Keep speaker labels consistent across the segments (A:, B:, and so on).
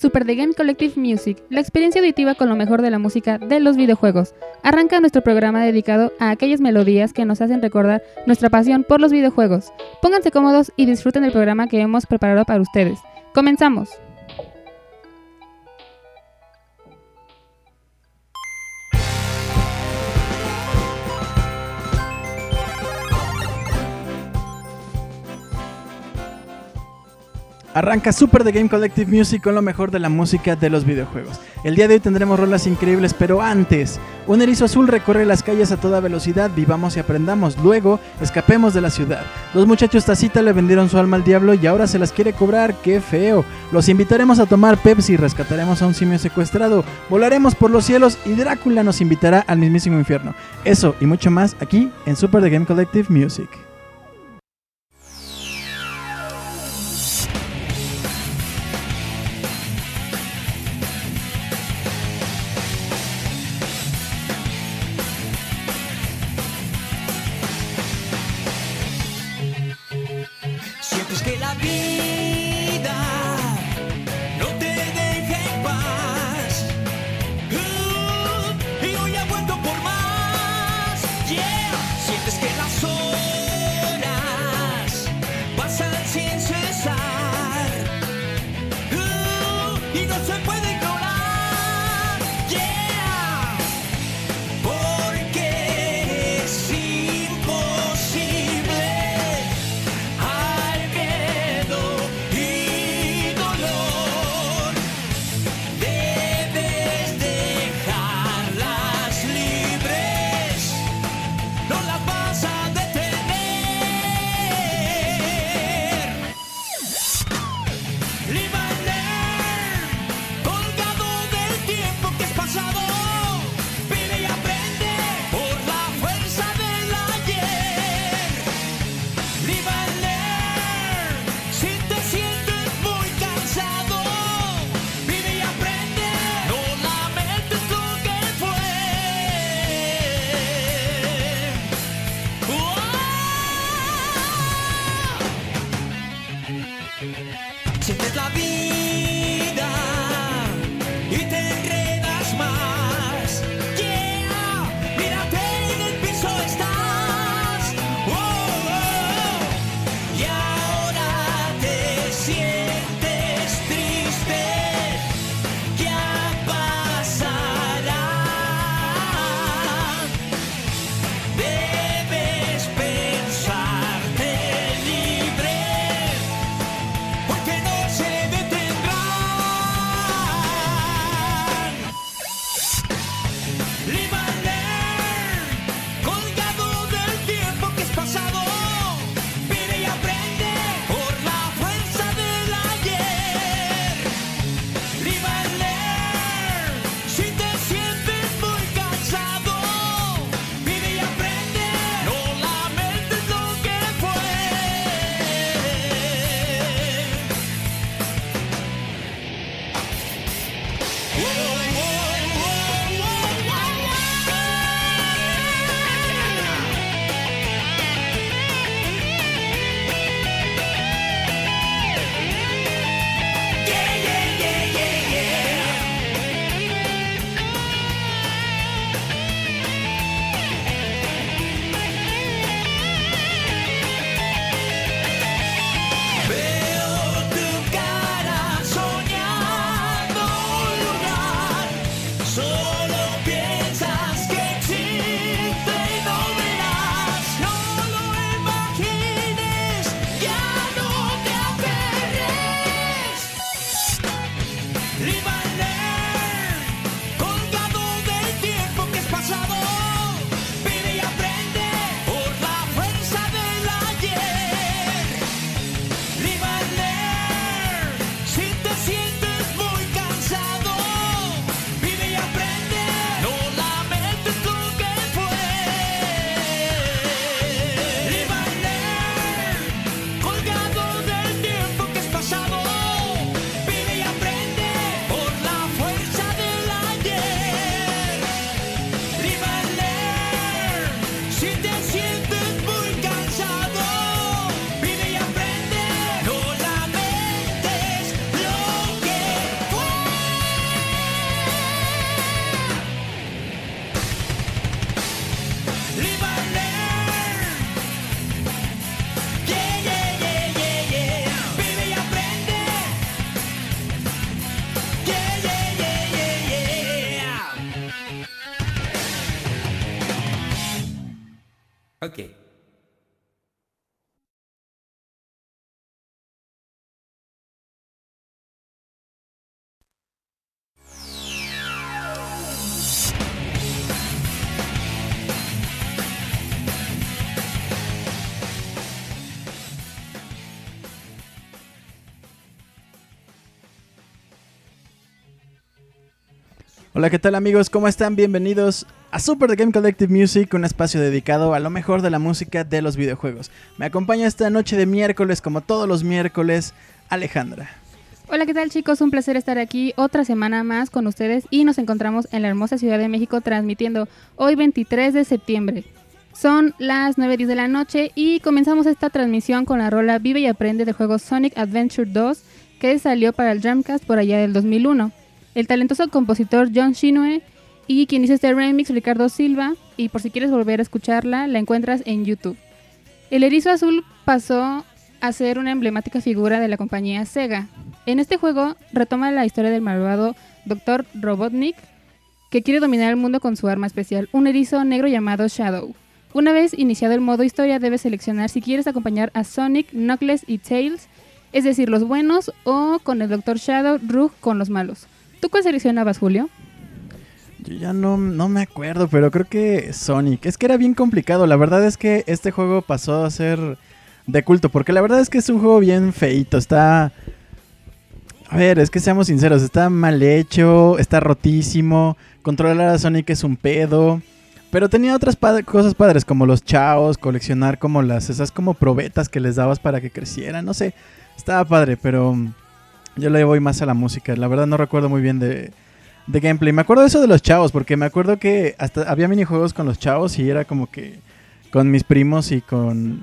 A: Super The Game Collective Music, la experiencia auditiva con lo mejor de la música de los videojuegos. Arranca nuestro programa dedicado a aquellas melodías que nos hacen recordar nuestra pasión por los videojuegos. Pónganse cómodos y disfruten del programa que hemos preparado para ustedes. ¡Comenzamos!
B: Arranca Super The Game Collective Music con lo mejor de la música de los videojuegos. El día de hoy tendremos rolas increíbles, pero antes, un erizo azul recorre las calles a toda velocidad, vivamos y aprendamos, luego escapemos de la ciudad. Dos muchachos tacita le vendieron su alma al diablo y ahora se las quiere cobrar, qué feo. Los invitaremos a tomar Pepsi, rescataremos a un simio secuestrado, volaremos por los cielos y Drácula nos invitará al mismísimo infierno. Eso y mucho más aquí en Super The Game Collective Music. Hola, ¿qué tal amigos? ¿Cómo están? Bienvenidos a Super The Game Collective Music, un espacio dedicado a lo mejor de la música de los videojuegos. Me acompaña esta noche de miércoles, como todos los miércoles, Alejandra.
A: Hola, ¿qué tal chicos? Un placer estar aquí otra semana más con ustedes y nos encontramos en la hermosa Ciudad de México transmitiendo hoy 23 de septiembre. Son las 9.10 de la noche y comenzamos esta transmisión con la rola Vive y Aprende del juego Sonic Adventure 2 que salió para el Dreamcast por allá del 2001. El talentoso compositor John Shinue y quien hizo este remix Ricardo Silva y por si quieres volver a escucharla la encuentras en YouTube. El erizo azul pasó a ser una emblemática figura de la compañía Sega. En este juego retoma la historia del malvado Dr. Robotnik, que quiere dominar el mundo con su arma especial, un erizo negro llamado Shadow. Una vez iniciado el modo historia, debes seleccionar si quieres acompañar a Sonic, Knuckles y Tails, es decir, los buenos, o con el Dr. Shadow, Rogue con los malos. ¿Tú cuál seleccionabas, Julio?
B: Yo ya no, no me acuerdo, pero creo que Sonic. Es que era bien complicado. La verdad es que este juego pasó a ser de culto, porque la verdad es que es un juego bien feito. Está... A ver, es que seamos sinceros, está mal hecho, está rotísimo. Controlar a Sonic es un pedo. Pero tenía otras cosas padres, como los chaos, coleccionar como las, esas como probetas que les dabas para que crecieran. No sé, estaba padre, pero yo le voy más a la música. La verdad no recuerdo muy bien de, de gameplay. Me acuerdo de eso de los chavos, porque me acuerdo que hasta había minijuegos con los chavos y era como que con mis primos y con...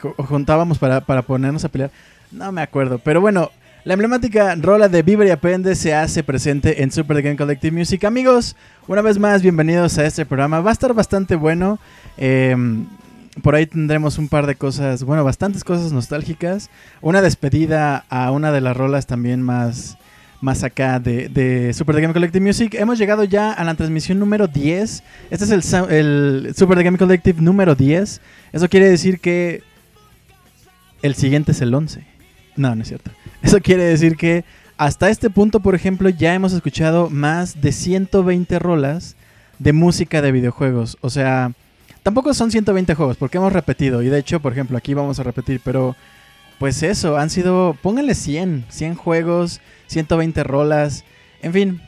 B: juntábamos para, para ponernos a pelear. No me acuerdo, pero bueno, la emblemática rola de Viver y Aprende se hace presente en Super Game Collective Music. Amigos, una vez más, bienvenidos a este programa. Va a estar bastante bueno. Em, por ahí tendremos un par de cosas, bueno, bastantes cosas nostálgicas. Una despedida a una de las rolas también más más acá de, Super The Game Collective Music. Hemos llegado ya a la transmisión número 10. Este es el, el Super The Game Collective número 10. Eso quiere decir que el siguiente es el 11. No, no es cierto. Eso quiere decir que hasta este punto, por ejemplo, ya hemos escuchado más de 120 rolas de música de videojuegos. O sea, tampoco son 120 juegos porque hemos repetido. Y de hecho, por ejemplo, aquí vamos a repetir, pero pues eso, han sido, pónganle 100, 100 juegos, 120 rolas, en fin.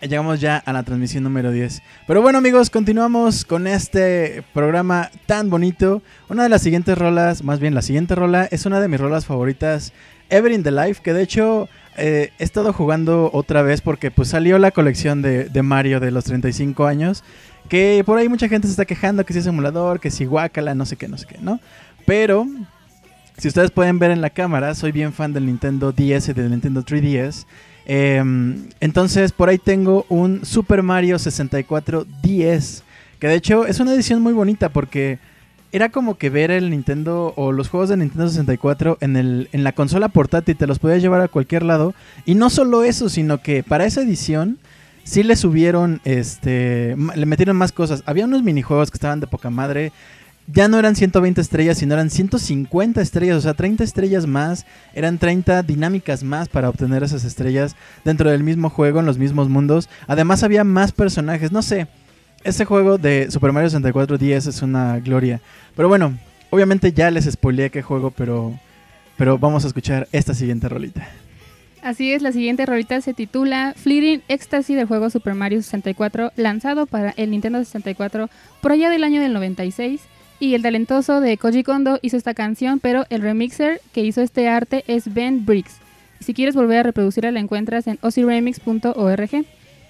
B: Llegamos ya a la transmisión número 10. Pero bueno amigos, continuamos con este programa tan bonito. Una de las siguientes rolas, más bien la siguiente rola, es una de mis rolas favoritas, Ever in the Life, que de hecho eh, he estado jugando otra vez porque pues salió la colección de, de, Mario de los 35 años. Que por ahí mucha gente se está quejando que si es emulador, que si guacala, no sé qué, no sé qué, ¿no? Pero si ustedes pueden ver en la cámara, soy bien fan del Nintendo DS y del Nintendo 3DS. Em, entonces por ahí tengo un Super Mario 64 DS. Que de hecho es una edición muy bonita porque era como que ver el Nintendo o los juegos de Nintendo 64 en, el, en la consola portátil. Te los podías llevar a cualquier lado. Y no solo eso, sino que para esa edición sí le subieron, este, le metieron más cosas. Había unos minijuegos que estaban de poca madre ya no eran 120 estrellas, sino eran 150 estrellas, o sea, 30 estrellas más, eran 30 dinámicas más para obtener esas estrellas dentro del mismo juego, en los mismos mundos. Además había más personajes, no sé, ese juego de Super Mario 64 DS es una gloria. Pero bueno, obviamente ya les spoileé qué juego, pero, pero vamos a escuchar esta siguiente rolita.
A: Así es, la siguiente rolita se titula Fleeting Ecstasy del juego Super Mario 64, lanzado para el Nintendo 64 por allá del año del 96 y el talentoso de Koji Kondo hizo esta canción, pero el remixer que hizo este arte es Ben Briggs. Si quieres volver a reproducirla la encuentras en oziremix.org.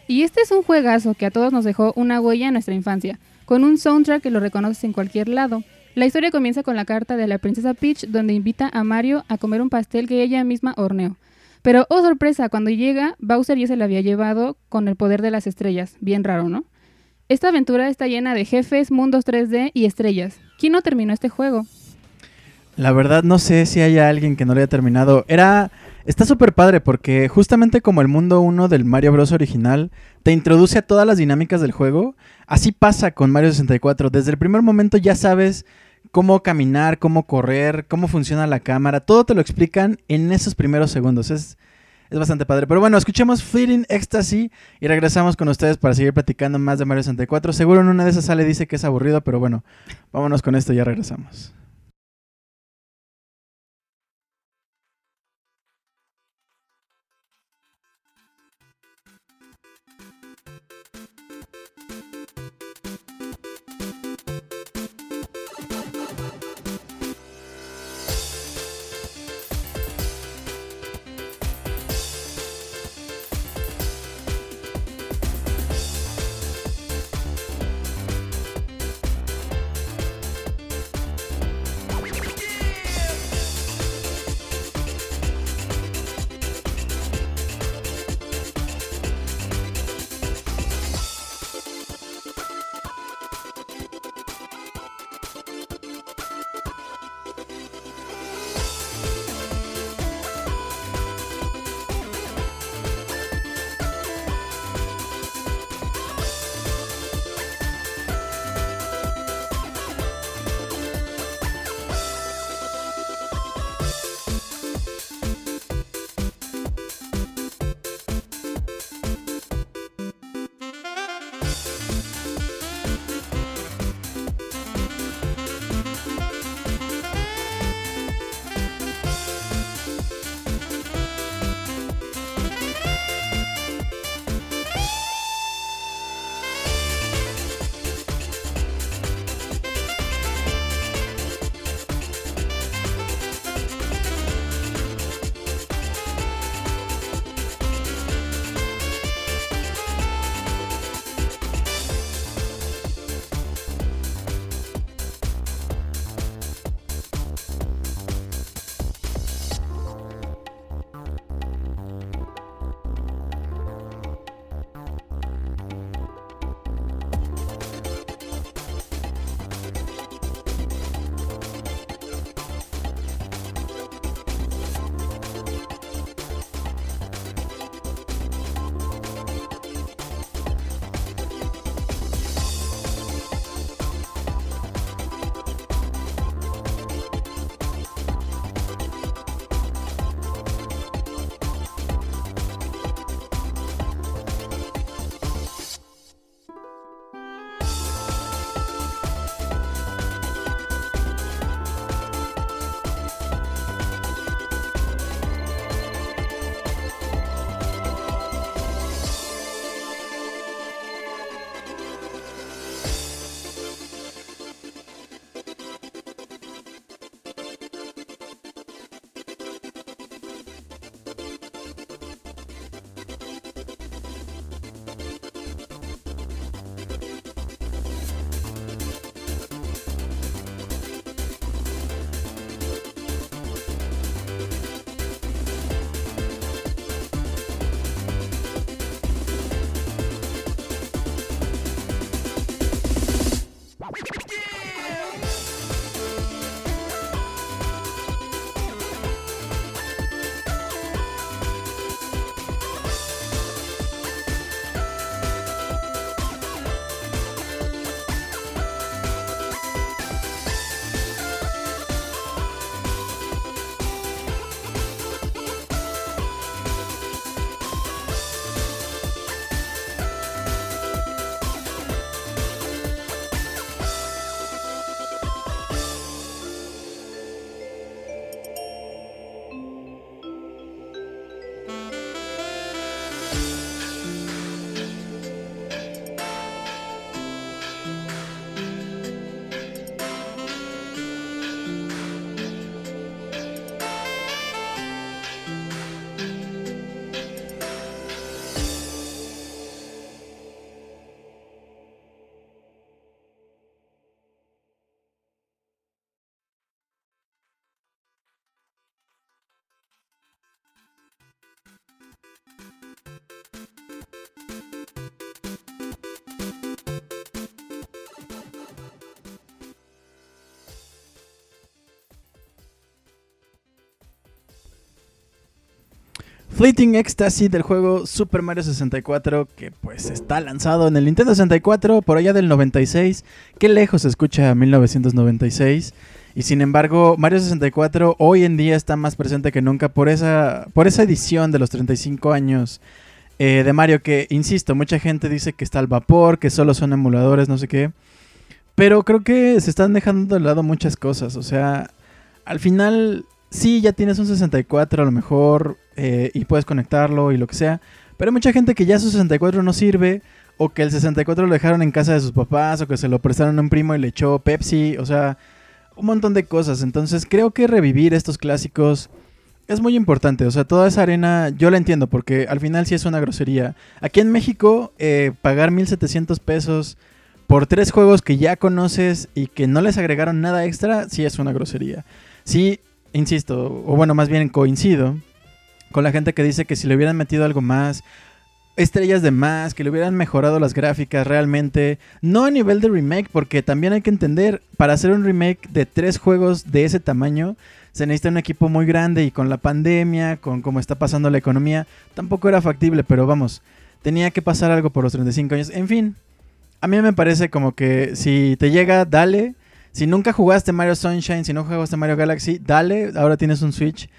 A: Y este es un juegazo que a todos nos dejó una huella en nuestra infancia, con un soundtrack que lo reconoces en cualquier lado. La historia comienza con la carta de la princesa Peach donde invita a Mario a comer un pastel que ella misma horneó. Pero, oh sorpresa, cuando llega, Bowser ya se la había llevado con el poder de las estrellas. Bien raro, ¿no? Esta aventura está llena de jefes, mundos 3D y estrellas. ¿Quién no terminó este juego?
B: La verdad no sé si haya alguien que no lo haya terminado. Era está súper padre porque justamente como el mundo 1 del Mario Bros original te introduce a todas las dinámicas del juego, así pasa con Mario 64. Desde el primer momento ya sabes cómo caminar, cómo correr, cómo funciona la cámara, todo te lo explican en esos primeros segundos. Es es bastante padre. Pero bueno, escuchemos Fleeting Ecstasy y regresamos con ustedes para seguir platicando más de Mario 64. Seguro en una de esas sale dice que es aburrido, pero bueno, vámonos con esto y ya regresamos. Fleeting Ecstasy del juego Super Mario 64 que pues está lanzado en el Nintendo 64 por allá del 96. Qué lejos se escucha 1996. Y sin embargo, Mario 64 hoy en día está más presente que nunca por esa, por esa edición de los 35 años eh, de Mario que, insisto, mucha gente dice que está al vapor, que solo son emuladores, no sé qué. Pero creo que se están dejando de lado muchas cosas. O sea, al final sí, ya tienes un 64 a lo mejor eh, y puedes conectarlo y lo que sea. Pero hay mucha gente que ya su 64 no sirve o que el 64 lo dejaron en casa de sus papás o que se lo prestaron a un primo y le echó Pepsi. O sea, un montón de cosas. Entonces creo que revivir estos clásicos es muy importante. O sea, toda esa arena yo la entiendo porque al final sí es una grosería. Aquí en México, eh, pagar 1.700 pesos por tres juegos que ya conoces y que no les agregaron nada extra, sí es una grosería. Sí, insisto, o bueno, más bien coincido con la gente que dice que si le hubieran metido algo más, estrellas de más, que le hubieran mejorado las gráficas realmente, no a nivel de remake, porque también hay que entender, para hacer un remake de tres juegos de ese tamaño, se necesita un equipo muy grande y con la pandemia, con cómo está pasando la economía, tampoco era factible, pero vamos, tenía que pasar algo por los 35 años. En fin, a mí me parece como que si te llega, dale. Si nunca jugaste Mario Sunshine, si no jugaste Mario Galaxy, dale. Ahora tienes un Switch.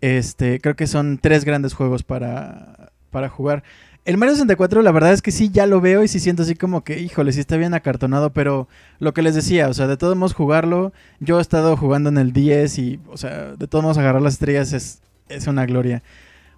B: Este, creo que son tres grandes juegos para, para jugar. El Mario 64, la verdad es que sí, ya lo veo y sí siento así como que, híjole, sí está bien acartonado, pero lo que les decía, o sea, de todos modos jugarlo, yo he estado jugando en el 10 y, o sea, de todos modos agarrar las estrellas es, es una gloria.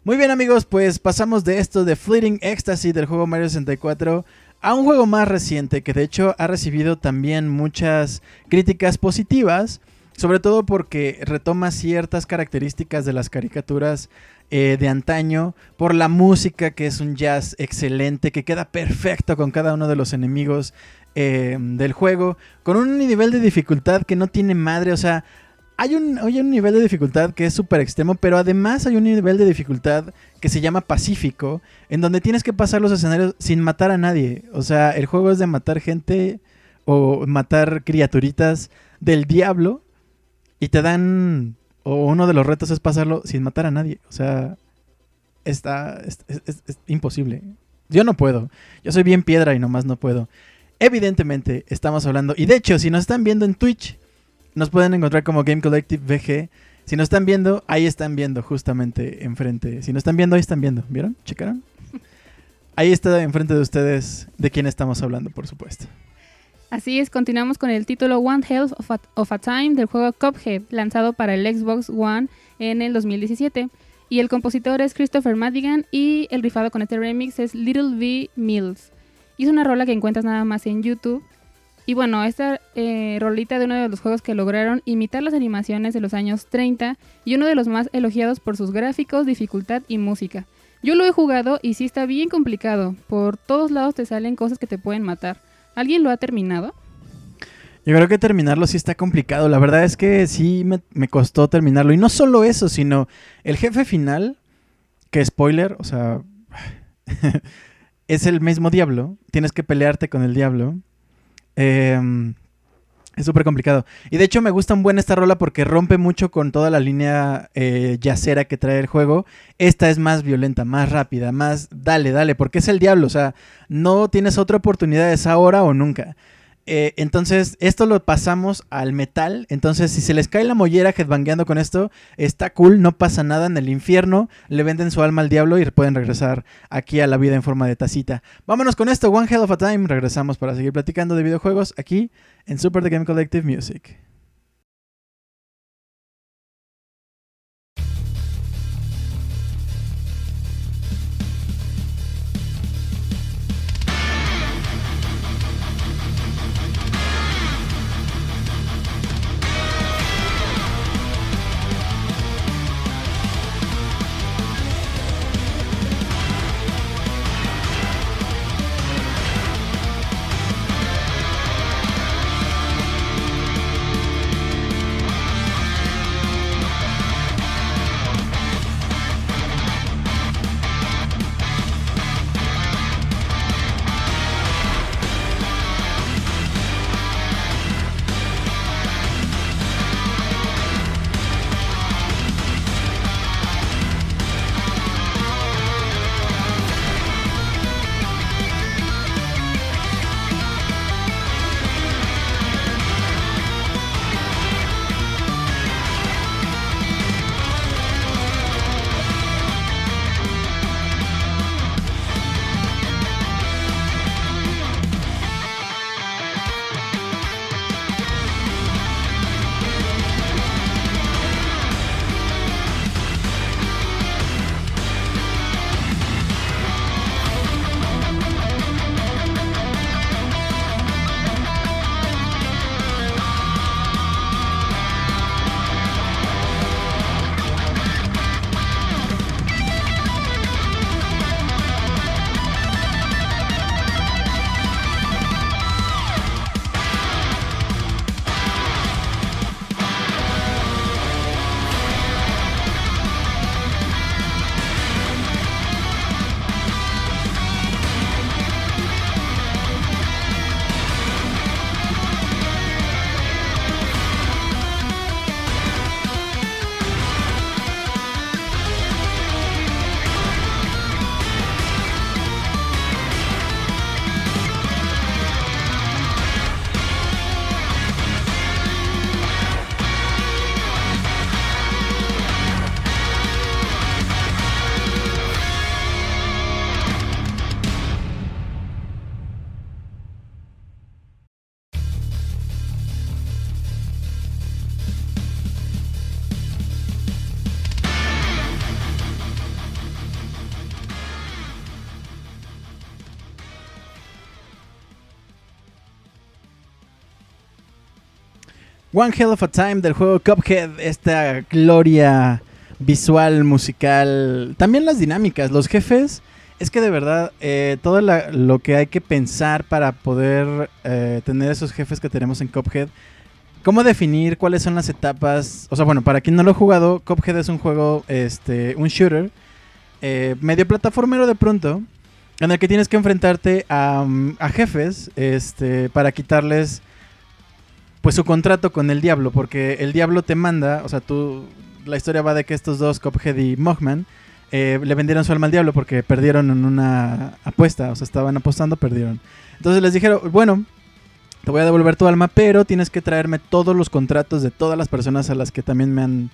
B: Muy bien amigos, pues pasamos de esto de Fleeting Ecstasy del juego Mario 64 a un juego más reciente que de hecho ha recibido también muchas críticas positivas, sobre todo porque retoma ciertas características de las caricaturas eh, de antaño, por la música que es un jazz excelente, que queda perfecto con cada uno de los enemigos eh, del juego, con un nivel de dificultad que no tiene madre, o sea, hay un, hay un nivel de dificultad que es súper extremo, pero además hay un nivel de dificultad que se llama Pacífico, en donde tienes que pasar los escenarios sin matar a nadie. O sea, el juego es de matar gente o matar criaturitas del diablo y te dan, o uno de los retos es pasarlo sin matar a nadie. O sea, está, es, es imposible. Yo no puedo. Yo soy bien piedra y nomás no puedo. Evidentemente estamos hablando, y de hecho, si nos están viendo en Twitch, nos pueden encontrar como Game Collective VG. Si nos están viendo, ahí están viendo justamente enfrente. Si nos están viendo, ahí están viendo. ¿Vieron? ¿Checaron? Ahí está enfrente de ustedes de quién estamos hablando, por supuesto.
A: Así es, continuamos con el título One Health of a, of a Time del juego Cuphead, lanzado para el Xbox One en el 2017. Y el compositor es Christopher Madigan y el rifado con este remix es Little V Mills. Y es una rola que encuentras nada más en YouTube y bueno, esta eh, rolita de uno de los juegos que lograron imitar las animaciones de los años 30 y uno de los más elogiados por sus gráficos, dificultad y música. Yo lo he jugado y sí está bien complicado. Por todos lados te salen cosas que te pueden matar. ¿Alguien lo ha terminado?
B: Yo creo que terminarlo sí está complicado. La verdad es que sí me, me costó terminarlo. Y no solo eso, sino el jefe final, que spoiler, o sea, es el mismo diablo. Tienes que pelearte con el diablo. Em, es súper complicado. Y de hecho me gusta un buen esta rola porque rompe mucho con toda la línea eh, yacera que trae el juego. Esta es más violenta, más rápida, más dale, dale, porque es el diablo. O sea, no tienes otra oportunidad, es ahora o nunca. Eh, entonces, esto lo pasamos al metal. Entonces, si se les cae la mollera headbangueando con esto, está cool, no pasa nada en el infierno. Le venden su alma al diablo y pueden regresar aquí a la vida en forma de tacita. Vámonos con esto, One Hell of a Time. Regresamos para seguir platicando de videojuegos aquí en Super The Game Collective Music. One Hell of a Time del juego Cuphead, esta gloria visual, musical, también las dinámicas, los jefes. Es que de verdad, eh, todo lo que hay que pensar para poder eh, tener esos jefes que tenemos en Cuphead, cómo definir cuáles son las etapas. O sea, bueno, para quien no lo ha jugado, Cuphead es un juego, este, un shooter, eh, medio plataformero de pronto, en el que tienes que enfrentarte a, mm, a jefes, este, para quitarles pues su contrato con el diablo, porque el diablo te manda, o sea, tú, la historia va de que estos dos, Cuphead y Mogman, eh, le vendieron su alma al diablo porque perdieron en una apuesta, o sea, estaban apostando, perdieron. Entonces les dijeron, bueno, te voy a devolver tu alma, pero tienes que traerme todos los contratos de todas las personas a las que también me han,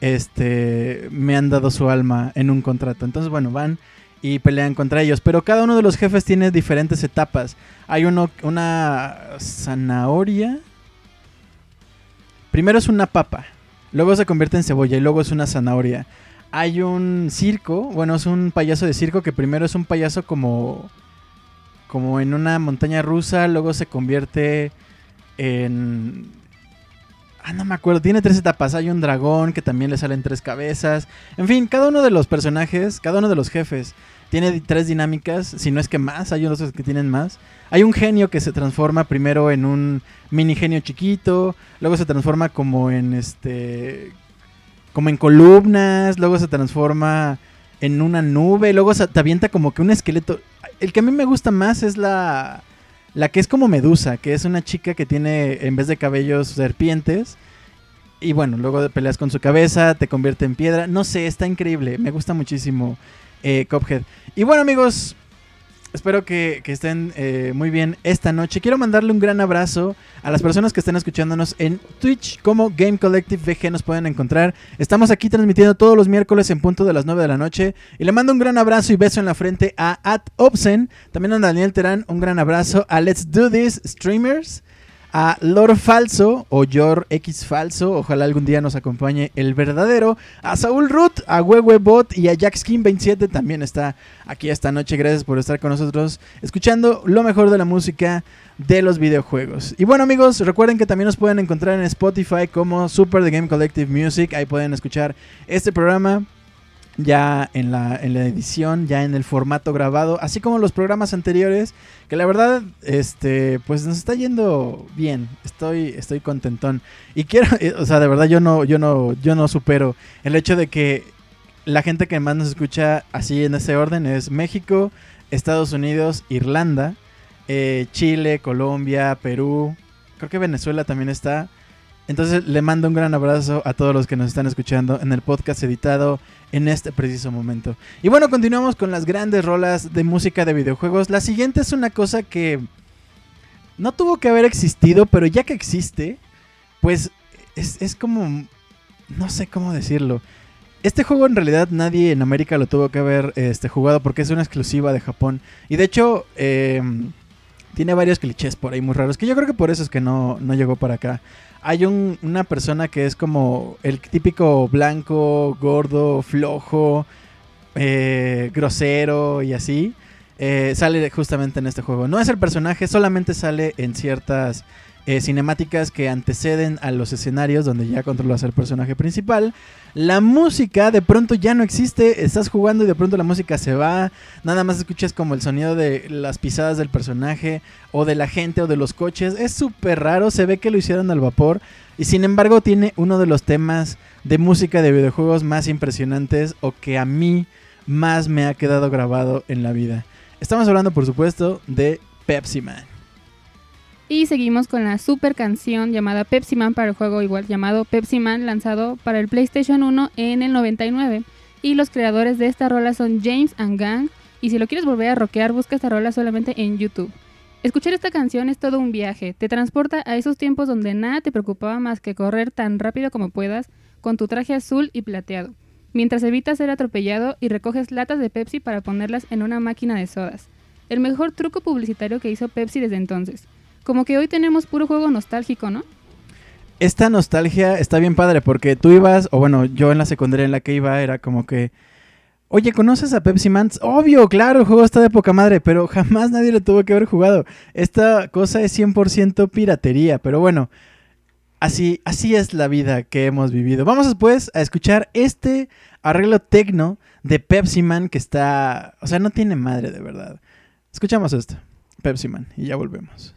B: este, me han dado su alma en un contrato. Entonces, bueno, van y pelean contra ellos, pero cada uno de los jefes tiene diferentes etapas. Hay uno, una zanahoria. Primero es una papa, luego se convierte en cebolla y luego es una zanahoria. Hay un circo, bueno, es un payaso de circo que primero es un payaso como como en una montaña rusa, luego se convierte en Ah, no me acuerdo, tiene tres etapas. Hay un dragón que también le salen tres cabezas. En fin, cada uno de los personajes, cada uno de los jefes tiene tres dinámicas, si no es que más, hay unos que tienen más. Hay un genio que se transforma primero en un mini genio chiquito, luego se transforma como en este como en columnas, luego se transforma en una nube, luego se te avienta como que un esqueleto. El que a mí me gusta más es la la que es como Medusa, que es una chica que tiene en vez de cabellos serpientes. Y bueno, luego peleas con su cabeza, te convierte en piedra. No sé, está increíble. Me gusta muchísimo eh, Cuphead. Y bueno, amigos, espero que, estén eh, muy bien esta noche. Quiero mandarle un gran abrazo a las personas que estén escuchándonos en Twitch como Game Collective VG nos pueden encontrar. Estamos aquí transmitiendo todos los miércoles en punto de las 9 de la noche. Y le mando un gran abrazo y beso en la frente a At Obsen, también a Daniel Terán, un gran abrazo a Let's Do This Streamers. A Lord Falso o Yor X Falso, ojalá algún día nos acompañe el verdadero. A Saúl Root, a Bot y a JackSkin27 también está aquí esta noche. Gracias por estar con nosotros escuchando lo mejor de la música de los videojuegos. Y bueno amigos, recuerden que también nos pueden encontrar en Spotify como Super The Game Collective Music. Ahí pueden escuchar este programa ya en la, en la edición, ya en el formato grabado, así como los programas anteriores, que la verdad, este, pues nos está yendo bien. Estoy, estoy contentón. Y quiero, eh, o sea, de verdad yo no, yo no, yo no supero el hecho de que la gente que más nos escucha así en ese orden es México, Estados Unidos, Irlanda, eh, Chile, Colombia, Perú, creo que Venezuela también está. Entonces le mando un gran abrazo a todos los que nos están escuchando en el podcast editado en este preciso momento. Y bueno, continuamos con las grandes rolas de música de videojuegos. La siguiente es una cosa que no tuvo que haber existido, pero ya que existe, pues es, como... No sé cómo decirlo. Este juego en realidad nadie en América lo tuvo que haber este, jugado porque es una exclusiva de Japón. Y de hecho, eh, tiene varios clichés por ahí muy raros, que yo creo que por eso es que no, no llegó para acá. Hay un- una persona que es como el típico blanco, gordo, flojo, eh, grosero y así. eh, sale justamente en este juego. No es el personaje, solamente sale en ciertas eh, cinemáticas que anteceden a los escenarios donde ya controlas al personaje principal. La música de pronto ya no existe, estás jugando y de pronto la música se va, nada más escuchas como el sonido de las pisadas del personaje o de la gente o de los coches. Es súper raro, se ve que lo hicieron al vapor y sin embargo tiene uno de los temas de música de videojuegos más impresionantes o que a mí más me ha quedado grabado en la vida. Estamos hablando por supuesto de Pepsi Man.
A: Y seguimos con la super canción llamada Pepsi Man para el juego igual llamado Pepsi Man lanzado para el PlayStation 1 en el 99. Y los creadores de esta rola son James and Gang. Y si lo quieres volver a rockear, busca esta rola solamente en YouTube. Escuchar esta canción es todo un viaje. Te transporta a esos tiempos donde nada te preocupaba más que correr tan rápido como puedas con tu traje azul y plateado. Mientras evitas ser atropellado y recoges latas de Pepsi para ponerlas en una máquina de sodas. El mejor truco publicitario que hizo Pepsi desde entonces. Como que hoy tenemos puro juego nostálgico, ¿no?
B: Esta nostalgia está bien padre porque tú ibas, o bueno, yo en la secundaria en la que iba era como que, oye, ¿conoces a Pepsi Man? Obvio, claro, el juego está de poca madre, pero jamás nadie lo tuvo que haber jugado. Esta cosa es 100% piratería, pero bueno, así, así es la vida que hemos vivido. Vamos después a escuchar este arreglo tecno de Pepsi Man que está, o sea, no tiene madre de verdad. Escuchamos esto, Pepsi Man, y ya volvemos.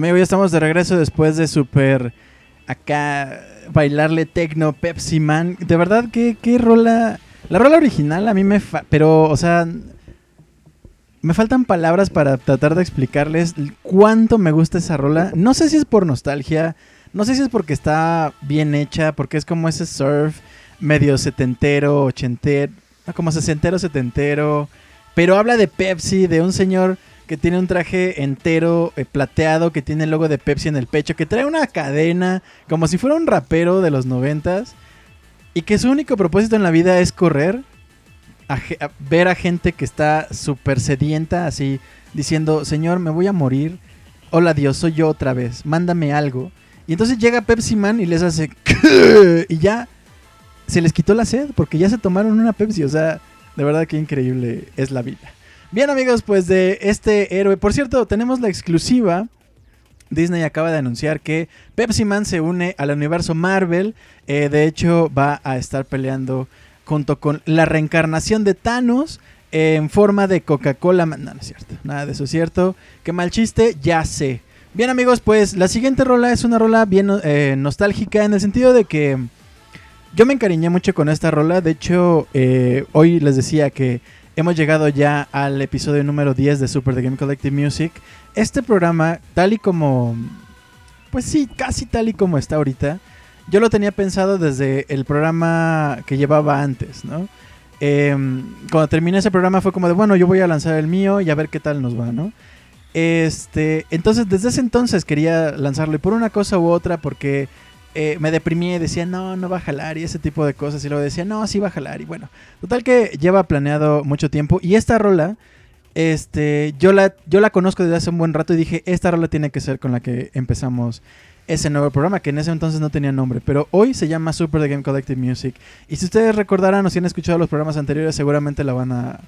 B: Amigo, ya estamos de regreso después de super acá bailarle tecno Pepsi Man. De verdad, ¿qué, qué rola? La rola original a mí me... fa- pero, o sea... Me faltan palabras para tratar de explicarles cuánto me gusta esa rola. No sé si es por nostalgia, no sé si es porque está bien hecha, porque es como ese surf medio setentero, ochentero, como sesentero, setentero. Pero habla de Pepsi, de un señor que tiene un traje entero eh, plateado, que tiene el logo de Pepsi en el pecho, que trae una cadena, como si fuera un rapero de los noventas, y que su único propósito en la vida es correr, a ver a gente que está súper sedienta, así, diciendo, Señor, me voy a morir, hola Dios, soy yo otra vez, mándame algo. Y entonces llega Pepsi Man y les hace, y ya se les quitó la sed, porque ya se tomaron una Pepsi, o sea, de verdad que increíble es la vida. Bien amigos, pues de este héroe. Por cierto, tenemos la exclusiva. Disney acaba de anunciar que Pepsi Man se une al universo Marvel. Eh, de hecho, va a estar peleando junto con la reencarnación de Thanos en forma de Coca-Cola. No, no es cierto. Nada de eso es cierto. Qué mal chiste, ya sé. Bien amigos, pues la siguiente rola es una rola bien eh, nostálgica en el sentido de que yo me encariñé mucho con esta rola. De hecho, eh, hoy les decía que hemos llegado ya al episodio número 10 de Super The Game Collective Music. Este programa, tal y como... Pues sí, casi tal y como está ahorita. Yo lo tenía pensado desde el programa que llevaba antes, ¿no? Em, cuando terminé ese programa fue como de, bueno, yo voy a lanzar el mío y a ver qué tal nos va, ¿no? Este, entonces desde ese entonces quería lanzarlo y por una cosa u otra porque eh, me deprimí y decía, no, no va a jalar y ese tipo de cosas. Y luego decía, no, sí va a jalar. Y bueno, total que lleva planeado mucho tiempo. Y esta rola Este, yo la, yo la conozco desde hace un buen rato y dije, esta rola tiene que ser con la que empezamos ese nuevo programa, que en ese entonces no tenía nombre, pero hoy se llama Super The Game Collective Music. Y si ustedes recordarán o si han escuchado los programas anteriores, seguramente la van a,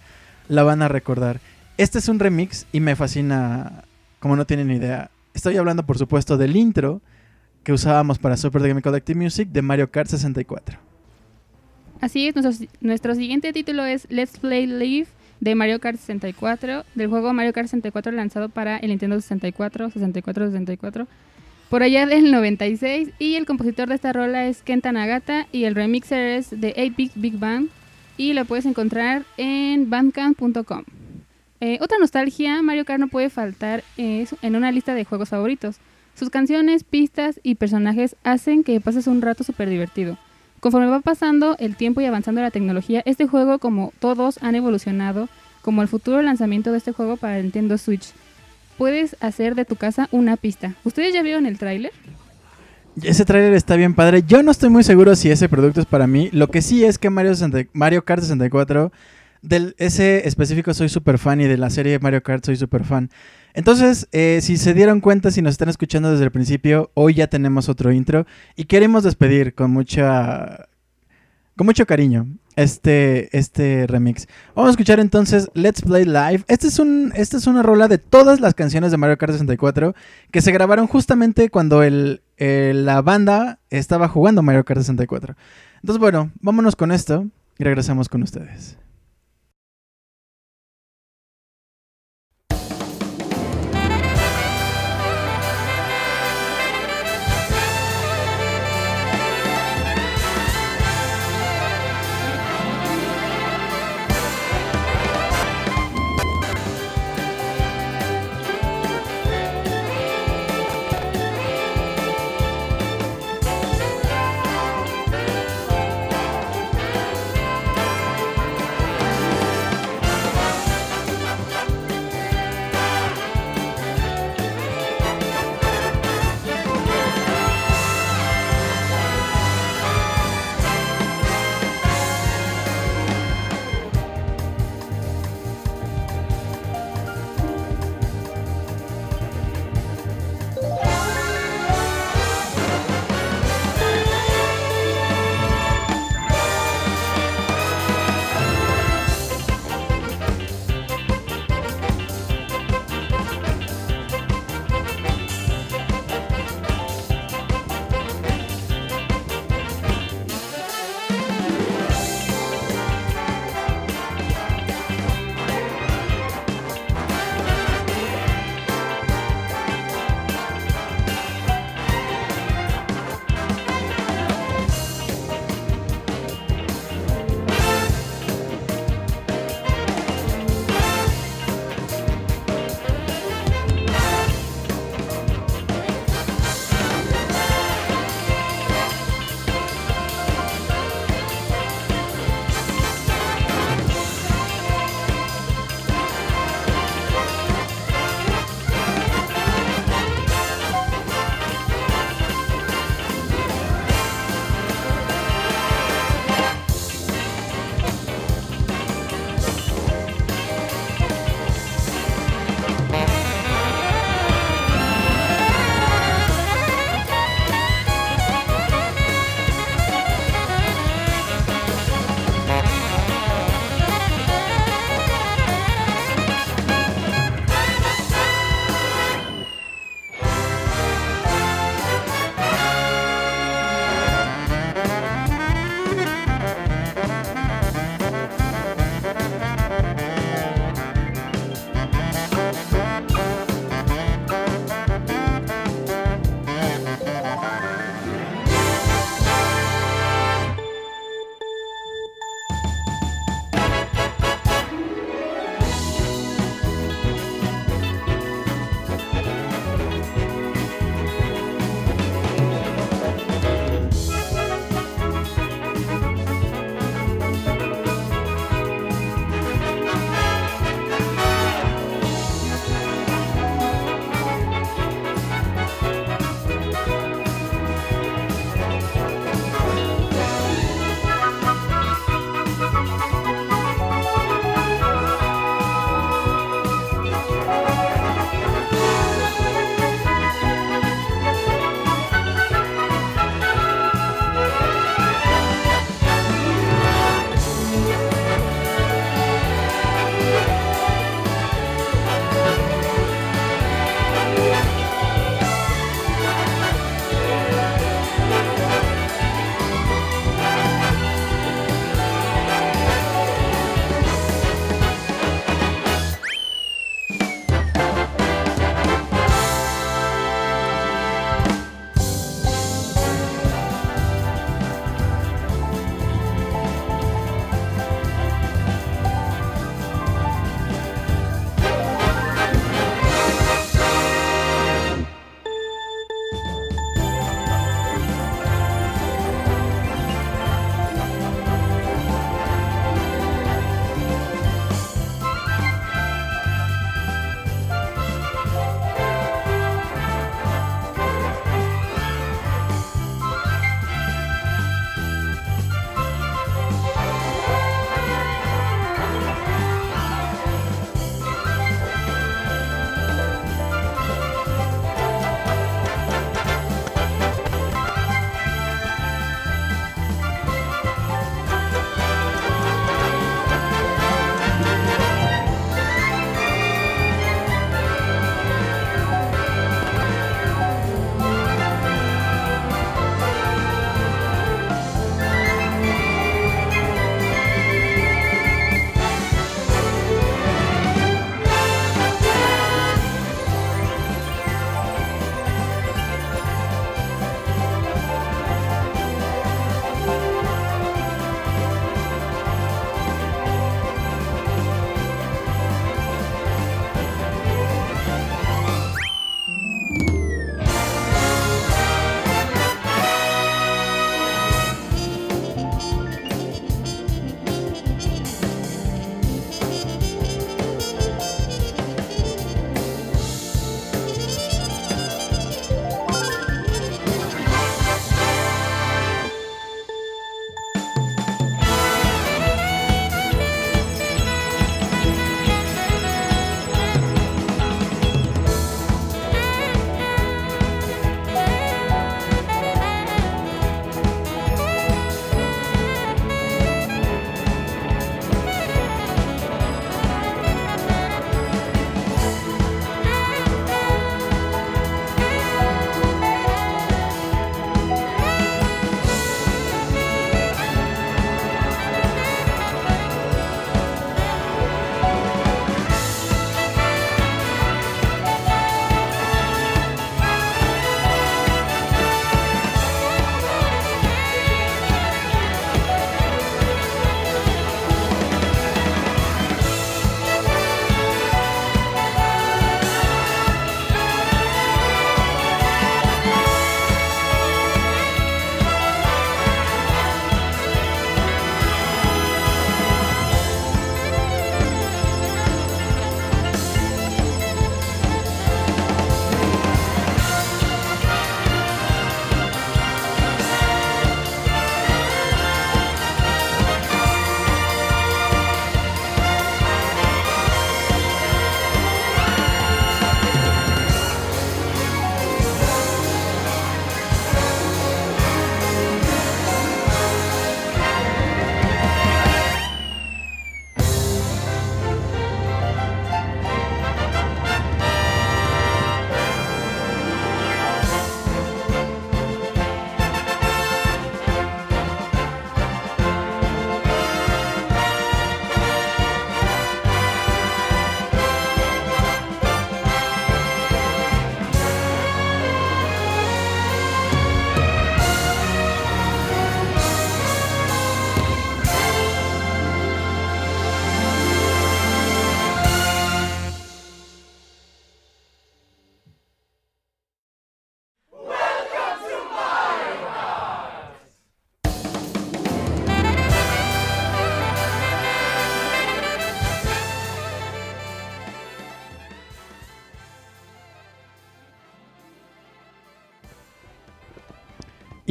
B: la van a recordar. Este es un remix y me fascina, como no tienen idea. Estoy hablando, por supuesto, del intro que usábamos para Super Game Collective Music de Mario Kart 64.
A: Así es, nuestro, nuestro siguiente título es Let's Play Live de Mario Kart 64, del juego Mario Kart 64 lanzado para el Nintendo 64, 64, 64, por allá del 96. Y el compositor de esta rola es Kenta Nagata y el remixer es de 8-Bit Big Bang y lo puedes encontrar en bandcamp.com. Eh, otra nostalgia, Mario Kart no puede faltar eh, en una lista de juegos favoritos. Sus canciones, pistas y personajes hacen que pases un rato súper divertido. Conforme va pasando el tiempo y avanzando la tecnología, este juego, como todos, han evolucionado como el futuro lanzamiento de este juego para Nintendo Switch. Puedes hacer de tu casa una pista. ¿Ustedes ya vieron el tráiler?
B: Ese tráiler está bien padre. Yo no estoy muy seguro si ese producto es para mí. Lo que sí es que Mario, 60 Mario Kart 64, del ese específico soy súper fan y de la serie Mario Kart soy súper fan. Entonces, eh, si se dieron cuenta, si nos están escuchando desde el principio, hoy ya tenemos otro intro y queremos despedir con mucha con mucho cariño este, este remix. Vamos a escuchar entonces Let's Play Live. Este es un, esta es una rola de todas las canciones de Mario Kart 64 que se grabaron justamente cuando el, la banda estaba jugando Mario Kart 64. Entonces, bueno, vámonos con esto y regresamos con ustedes.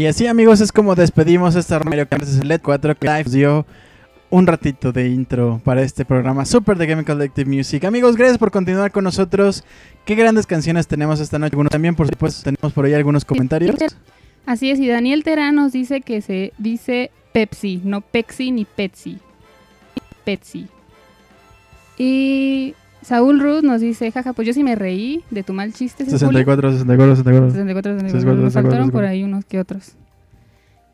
B: Y así amigos es como despedimos esta Mario Kart LED 4 que Live dio un ratito de intro para este programa super de Game Collective Music. Amigos, gracias por continuar con nosotros. Qué grandes canciones tenemos esta noche. Bueno, también por supuesto tenemos por ahí algunos comentarios.
A: Así es, y Daniel Terán nos dice que se dice Pepsi, no Pepsi ni Pepsi. Pepsi. Y Saúl Ruth nos dice, jaja, pues yo sí me reí de tu mal chiste. ¿sí, Julio?
B: 64, 64, 64.
A: 64, 64.
B: 64,
A: Nos faltaron
B: 64.
A: por ahí unos que otros.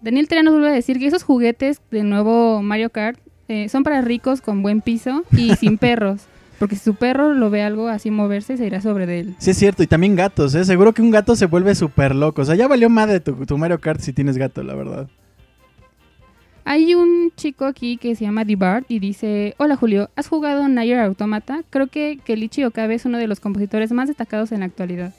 A: Daniel Terán nos vuelve a decir que esos juguetes de nuevo Mario Kart eh, son para ricos con buen piso y sin perros. Porque si su perro lo ve algo así moverse, se irá sobre de él.
B: Sí es cierto, y también gatos, ¿eh? Seguro que un gato se vuelve súper loco. O sea, ya valió madre tu, tu Mario Kart si tienes gato, la verdad.
A: Hay un chico aquí que se llama Dibart y dice, hola Julio, ¿has jugado Nier Automata? Creo que Kelichi Okabe es uno de los compositores más destacados en la actualidad.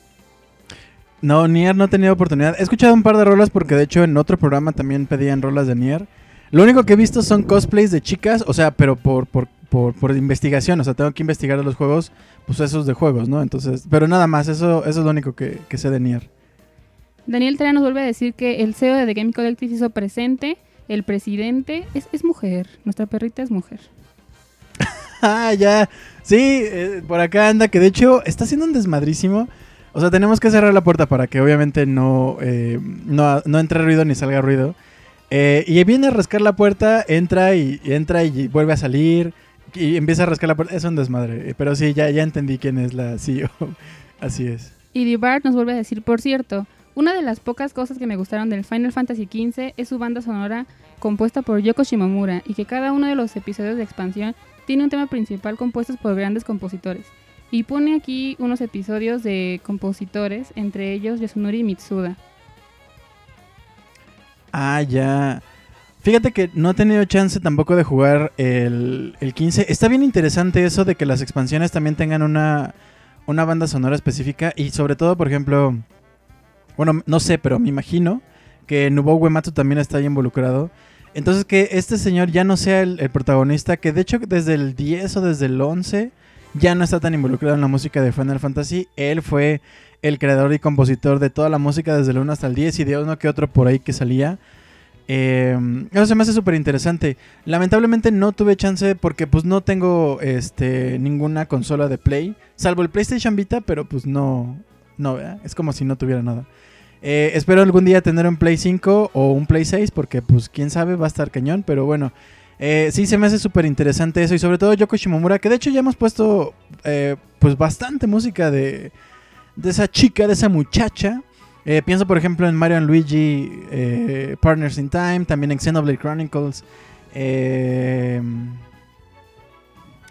B: No, Nier no he tenido oportunidad. He escuchado un par de rolas porque de hecho en otro programa también pedían rolas de Nier. Lo único que he visto son cosplays de chicas, o sea, pero por, por, por, por investigación. O sea, tengo que investigar los juegos, pues esos de juegos, ¿no? Entonces, pero nada más, eso, eso es lo único que, que sé de Nier.
A: Daniel Terán nos vuelve a decir que el CEO de The Game Collective hizo presente, el presidente es, es mujer, nuestra perrita es mujer.
B: Ah, ya. Sí, eh, por acá anda, que de hecho está haciendo un desmadrísimo. O sea, tenemos que cerrar la puerta para que obviamente no, eh, no, no entre ruido ni salga ruido. Eh, y viene a rascar la puerta, entra y, y entra y vuelve a salir. Y empieza a rascar la puerta. Es un desmadre. Pero sí, ya, ya entendí quién es la CEO. Así es.
A: Y Dibart nos vuelve a decir, por cierto, una de las pocas cosas que me gustaron del Final Fantasy XV es su banda sonora compuesta por Yoko Shimomura y que cada uno de los episodios de expansión tiene un tema principal compuesto por grandes compositores. Y pone aquí unos episodios de compositores, entre ellos Yasunori Mitsuda.
B: Ah, ya. Fíjate que no he tenido chance tampoco de jugar el, el 15. Está bien interesante eso de que las expansiones también tengan una, una banda sonora específica. Y sobre todo, por ejemplo, bueno, no sé, pero me imagino que Nobuo Uematsu también está ahí involucrado. Entonces que este señor ya no sea el, protagonista, que de hecho desde el 10 o desde el 11 ya no está tan involucrado en la música de Final Fantasy. Él fue el creador y compositor de toda la música desde el 1 hasta el 10 y de uno que otro por ahí que salía. Eh, eso se me hace súper interesante. Lamentablemente no tuve chance porque pues no tengo este ninguna consola de Play, salvo el PlayStation Vita, pero pues no, no, ¿verdad? es como si no tuviera nada. Eh, espero algún día tener un Play 5 o un Play 6 porque pues quién sabe va a estar cañón, pero bueno. Eh, sí, se me hace súper interesante eso y sobre todo Yoko Shimomura, que de hecho ya hemos puesto eh, pues bastante música de, de esa chica, de esa muchacha. Pienso por ejemplo en Mario Luigi Partners in Time, también en Xenoblade Chronicles.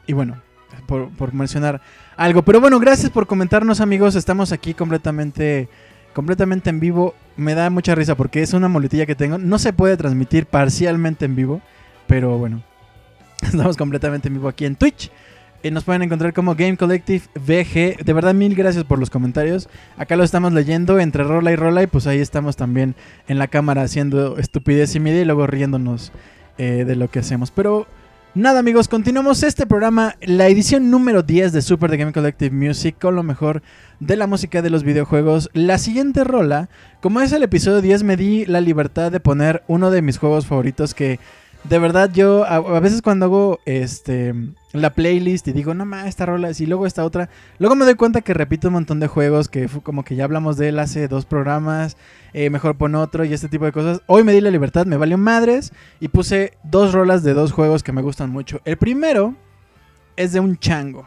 B: y bueno, por mencionar algo. Pero bueno, gracias por comentarnos amigos. Estamos aquí completamente, completamente en vivo. Me da mucha risa porque es una muletilla que tengo. No se puede transmitir parcialmente en vivo. Pero bueno, estamos completamente en vivo aquí en Twitch. Eh, nos pueden encontrar como Game Collective VG. De verdad, mil gracias por los comentarios. Acá lo estamos leyendo entre rola y rola. Y pues ahí estamos también en la cámara haciendo estupidez y media y luego riéndonos eh, de lo que hacemos. Pero nada, amigos, continuamos este programa, la edición número 10 de Super The Game Collective Music, con lo mejor de la música de los videojuegos. La siguiente rola, como es el episodio 10, me di la libertad de poner uno de mis juegos favoritos que de verdad yo a, veces cuando hago este la playlist y digo, no más, esta rola, y luego esta otra, luego me doy cuenta que repito un montón de juegos que fue como que ya hablamos de él hace dos programas, eh, mejor pon otro y este tipo de cosas. Hoy me di la libertad, me valió madres y puse dos rolas de dos juegos que me gustan mucho. El primero es de un chango.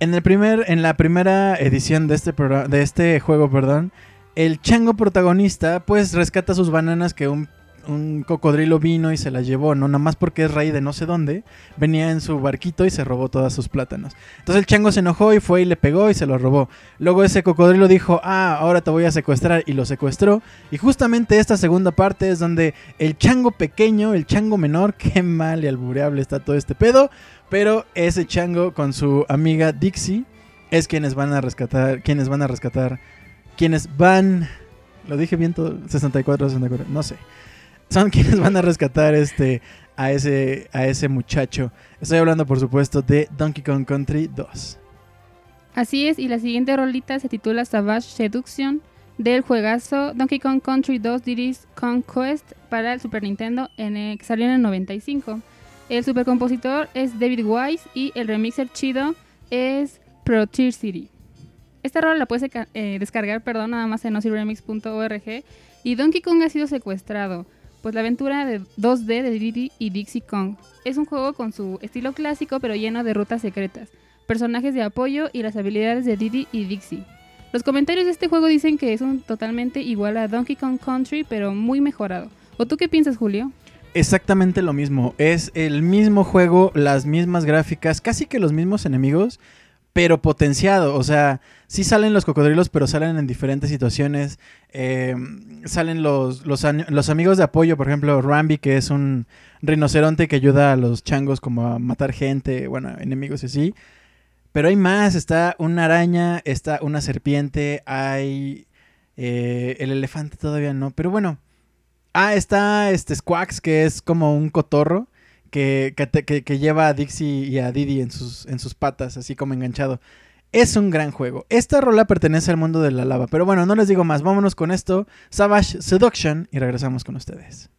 B: En, el primer, en la primera edición de este, progra- de este juego, perdón, el chango protagonista pues rescata sus bananas que un, un cocodrilo vino y se las llevó, ¿no? Nada más porque es rey de no sé dónde, venía en su barquito y se robó todas sus plátanos. Entonces el chango se enojó y fue y le pegó y se lo robó. Luego ese cocodrilo dijo, ah, ahora te voy a secuestrar y lo secuestró. Y justamente esta segunda parte es donde el chango pequeño, el chango menor, qué mal y albureable está todo este pedo, pero ese chango con su amiga Dixie es quienes van a rescatar, quienes van a rescatar, quienes van, lo dije bien todo, 64, 64, no sé, son quienes van a rescatar este a ese a ese muchacho. Estoy hablando por supuesto de Donkey Kong Country 2.
A: Así es, y la siguiente rolita se titula Savage Seduction del juegazo Donkey Kong Country 2 Diddy's Conquest para el Super Nintendo en que salió en el 95. El supercompositor es David Wise y el remixer chido es Pro Tier City. Esta rola la puedes eh, descargar, perdón, nada más en oziremix.org. Y Donkey Kong ha sido secuestrado, pues la aventura de 2D de Diddy y Dixie Kong. Es un juego con su estilo clásico pero lleno de rutas secretas, personajes de apoyo y las habilidades de Diddy y Dixie. Los comentarios de este juego dicen que es un totalmente igual a Donkey Kong Country pero muy mejorado. ¿O tú qué piensas, Julio?
B: Exactamente lo mismo. Es el mismo juego, las mismas gráficas, casi que los mismos enemigos, pero potenciado. O sea, sí salen los cocodrilos, pero salen en diferentes situaciones. Eh, salen los, los, amigos de apoyo, por ejemplo, Rambi, que es un rinoceronte que ayuda a los changos como a matar gente, bueno, enemigos y así. Pero hay más, está una araña, está una serpiente, hay eh, el elefante todavía no, pero bueno. Ah, está este Squax, que es como un cotorro que, que, lleva a Dixie y a Didi en sus, en sus patas, así como enganchado. Es un gran juego. Esta rola pertenece al mundo de la lava. Pero bueno, no les digo más. Vámonos con esto. Savage Seduction y regresamos con ustedes.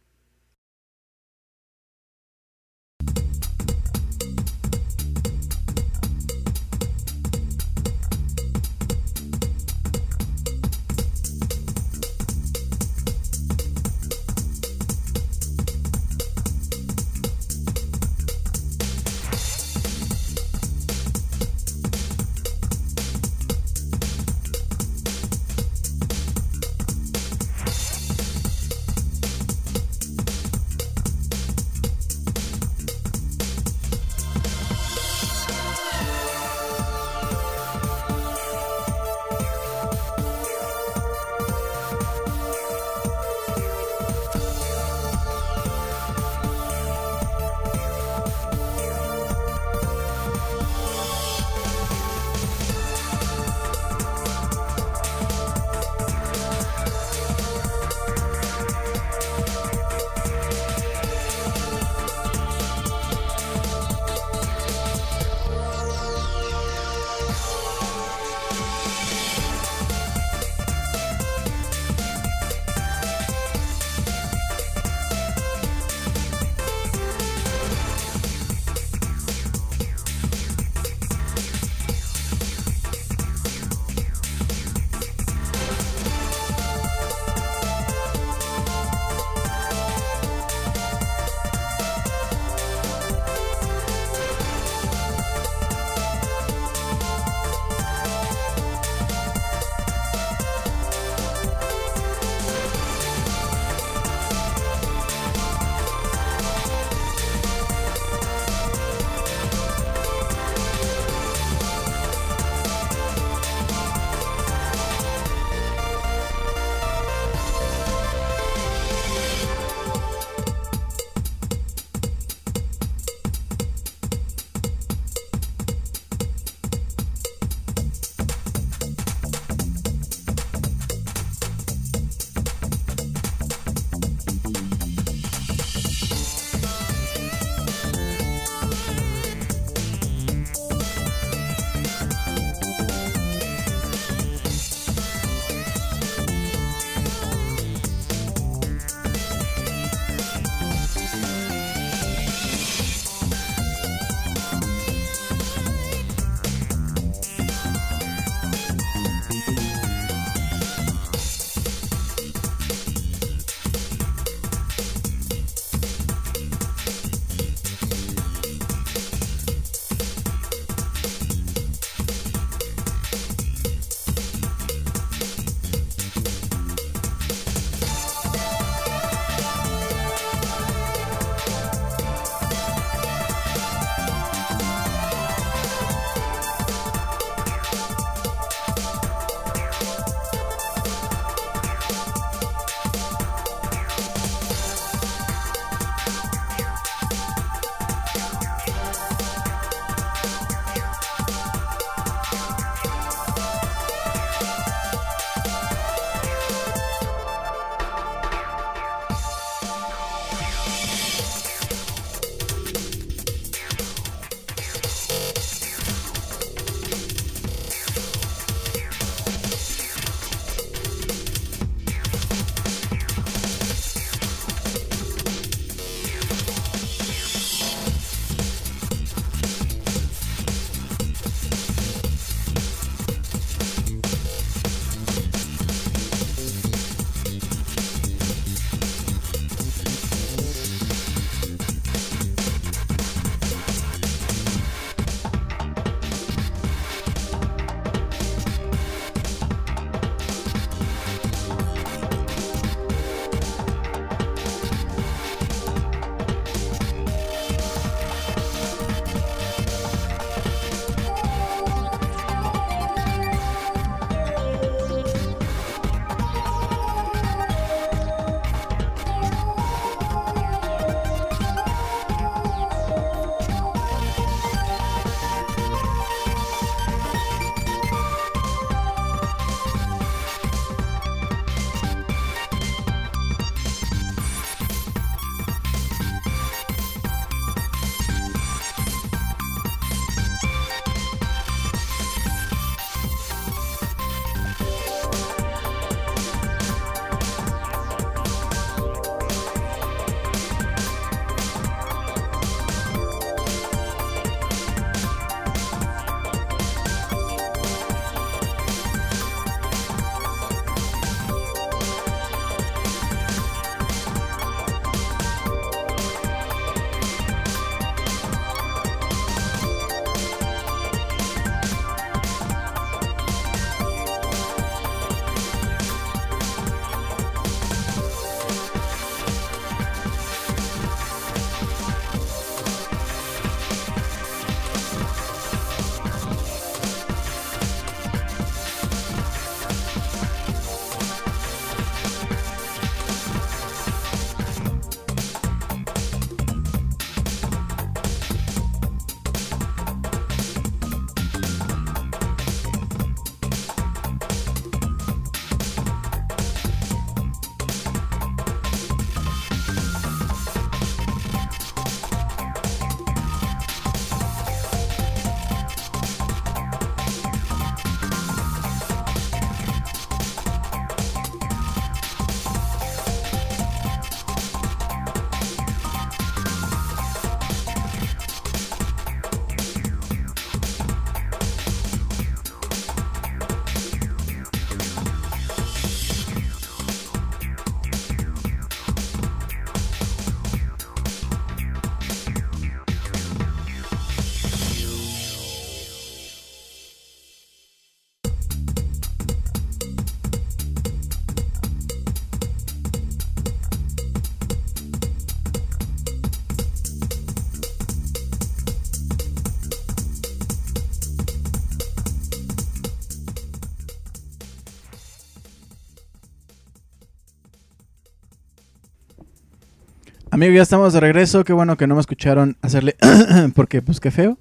B: Amigo, ya estamos de regreso. Qué bueno que no me escucharon hacerle porque pues qué feo.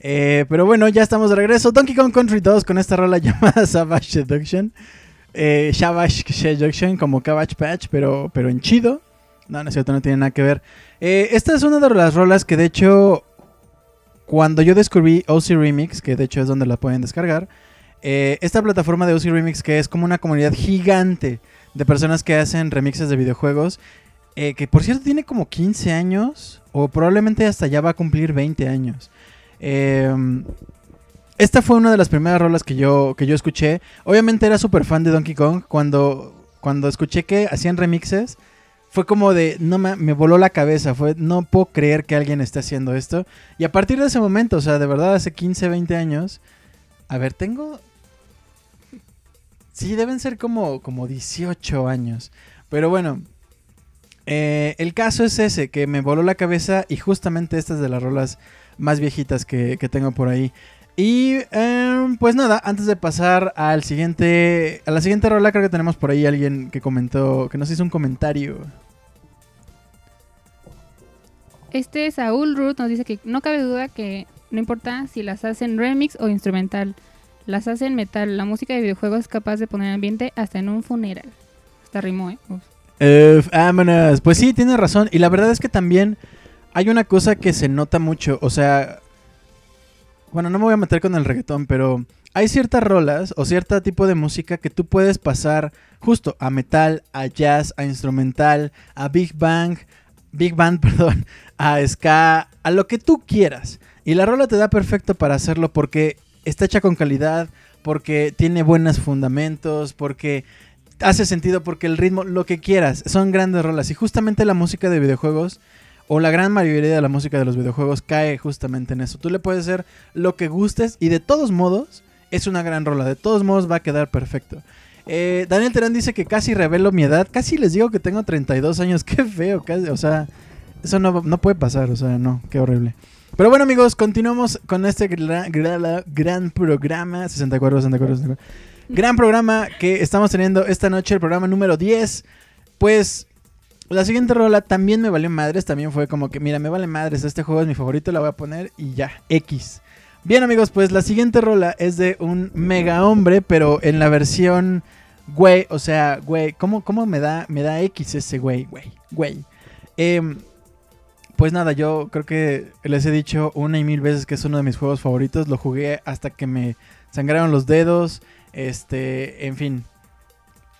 B: Eh, pero bueno, ya estamos de regreso. Donkey Kong Country 2 con esta rola llamada Savage Seduction. Eh, Savage Seduction como Cabbage Patch, pero, pero en chido. No, no es cierto, no tiene nada que ver. Eh, esta es una de las rolas que de hecho, cuando yo descubrí OC Remix, que de hecho es donde la pueden descargar, eh, esta plataforma de OC Remix que es como una comunidad gigante de personas que hacen remixes de videojuegos, eh, que por cierto tiene como 15 años, o probablemente hasta ya va a cumplir 20 años. Eh, esta fue una de las primeras rolas que yo, que yo escuché. Obviamente era súper fan de Donkey Kong. Cuando, cuando escuché que hacían remixes, fue como de, no me, me voló la cabeza. Fue, no puedo creer que alguien esté haciendo esto. Y a partir de ese momento, o sea, de verdad, hace 15, 20 años. A ver, tengo. Sí, deben ser como, como 18 años. Pero bueno, eh, el caso es ese, que me voló la cabeza y justamente esta es de las rolas más viejitas que, tengo por ahí. Y eh, pues nada, antes de pasar al siguiente, a la siguiente rola, creo que tenemos por ahí alguien que comentó, que nos hizo un comentario.
A: Este Saúl Ruth nos dice que no cabe duda que no importa si las hacen remix o instrumental, las hacen metal. La música de videojuegos es capaz de poner ambiente hasta en un funeral. Hasta rimó, ¿eh?
B: Eh, vámonos. Pues sí, tienes razón. Y la verdad es que también hay una cosa que se nota mucho. O sea, bueno, no me voy a meter con el reggaetón, pero hay ciertas rolas o cierto tipo de música que tú puedes pasar justo a metal, a jazz, a instrumental, a big bang, big band, perdón, a ska, a lo que tú quieras. Y la rola te da perfecto para hacerlo porque está hecha con calidad, porque tiene buenos fundamentos, porque hace sentido, porque el ritmo, lo que quieras, son grandes rolas. Y justamente la música de videojuegos, o la gran mayoría de la música de los videojuegos, cae justamente en eso. Tú le puedes hacer lo que gustes y de todos modos es una gran rola. De todos modos va a quedar perfecto. Eh, Daniel Terán dice que casi revelo mi edad. Casi les digo que tengo 32 años. Qué feo, casi, o sea, eso no, no puede pasar, o sea, no, qué horrible. Pero bueno amigos, continuamos con este gra- gra- gran programa 64, 64, 64. Gran programa que estamos teniendo esta noche, el programa número 10. Pues la siguiente rola también me valió madres, también fue como que, mira, me vale madres, este juego es mi favorito, la voy a poner y ya, X. Bien amigos, pues la siguiente rola es de un mega hombre, pero en la versión güey, o sea, güey, ¿cómo, cómo me, da, me da X ese güey, güey, güey? Em, pues nada, yo creo que les he dicho una y mil veces que es uno de mis juegos favoritos. Lo jugué hasta que me sangraron los dedos. Este, en fin.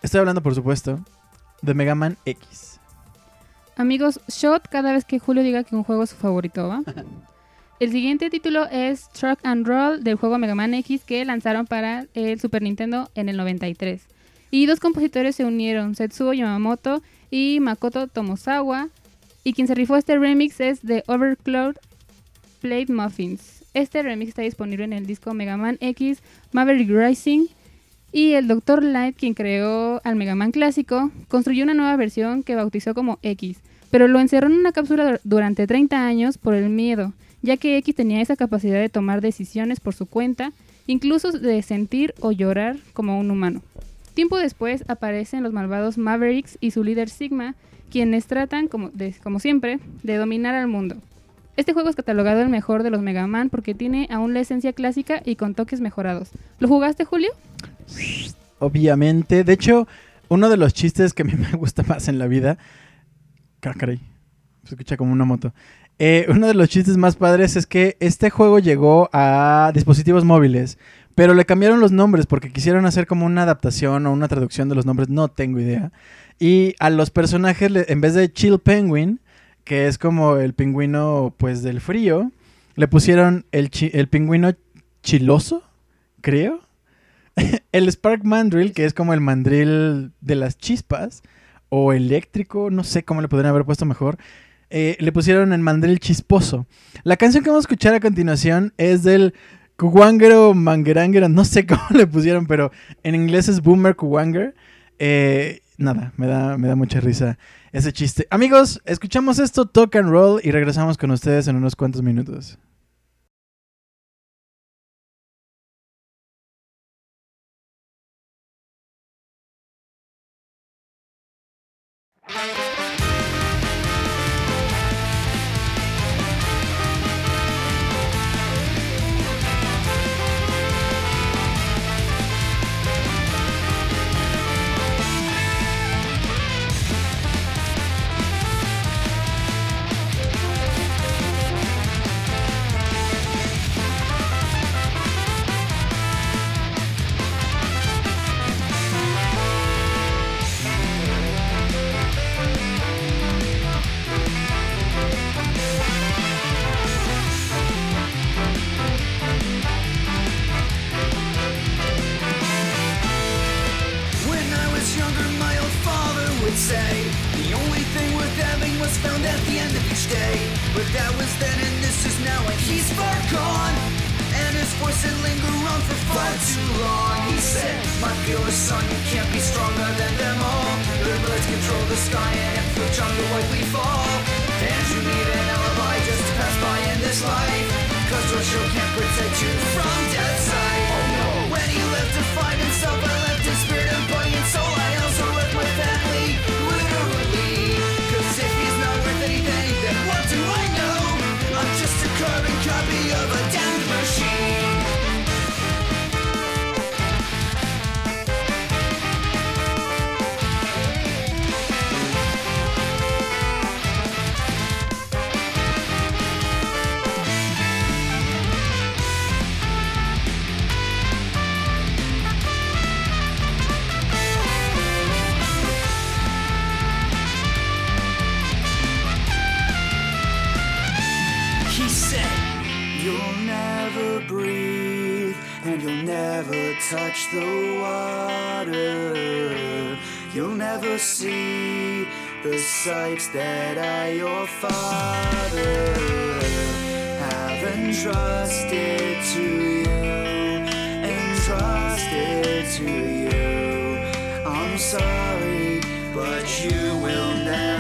B: Estoy hablando, por supuesto, de Mega Man X.
A: Amigos, shot cada vez que Julio diga que un juego es su favorito, ¿va? El siguiente título es Truck and Roll del juego Mega Man X que lanzaron para el Super Nintendo en el 93. Y dos compositores se unieron, Setsuo Yamamoto y Makoto Tomosawa. Y quien se rifó este remix es The Overcloud Plate Muffins. Este remix está disponible en el disco Mega Man X Maverick Rising. Y el Dr. Light, quien creó al Mega Man clásico, construyó una nueva versión que bautizó como X, pero lo encerró en una cápsula dur- durante 30 años por el miedo, ya que X tenía esa capacidad de tomar decisiones por su cuenta, incluso de sentir o llorar como un humano. Tiempo después aparecen los malvados Mavericks y su líder Sigma, quienes tratan, como, como siempre, de dominar al mundo. Este juego es catalogado el mejor de los Mega Man porque tiene aún la esencia clásica y con toques mejorados. ¿Lo jugaste, Julio?
B: Obviamente. De hecho, uno de los chistes que a mí me gusta más en la vida. Ah, caray. Se escucha como una moto. Eh, uno de los chistes más padres es que este juego llegó a dispositivos móviles, pero le cambiaron los nombres porque quisieron hacer como una adaptación o una traducción de los nombres, no tengo idea. Y a los personajes, en vez de Chill Penguin, que es como el pingüino pues del frío, le pusieron el, el pingüino chiloso, creo. el Spark Mandrill, que es como el mandril de las chispas, o eléctrico, no sé cómo le podrían haber puesto mejor. eh, le pusieron el mandril chisposo. La canción que vamos a escuchar a continuación es del Kuwangero Mangerangero, no sé cómo le pusieron, pero en inglés es Boomer Kuwanger. Eh, nada, me da, me da mucha risa ese chiste. Amigos, escuchamos esto, Talk and Roll, y regresamos con ustedes en unos cuantos minutos.
C: Touch the water. You'll never see the sights that I, your father, have entrusted to you, entrusted to you. I'm sorry, but you will never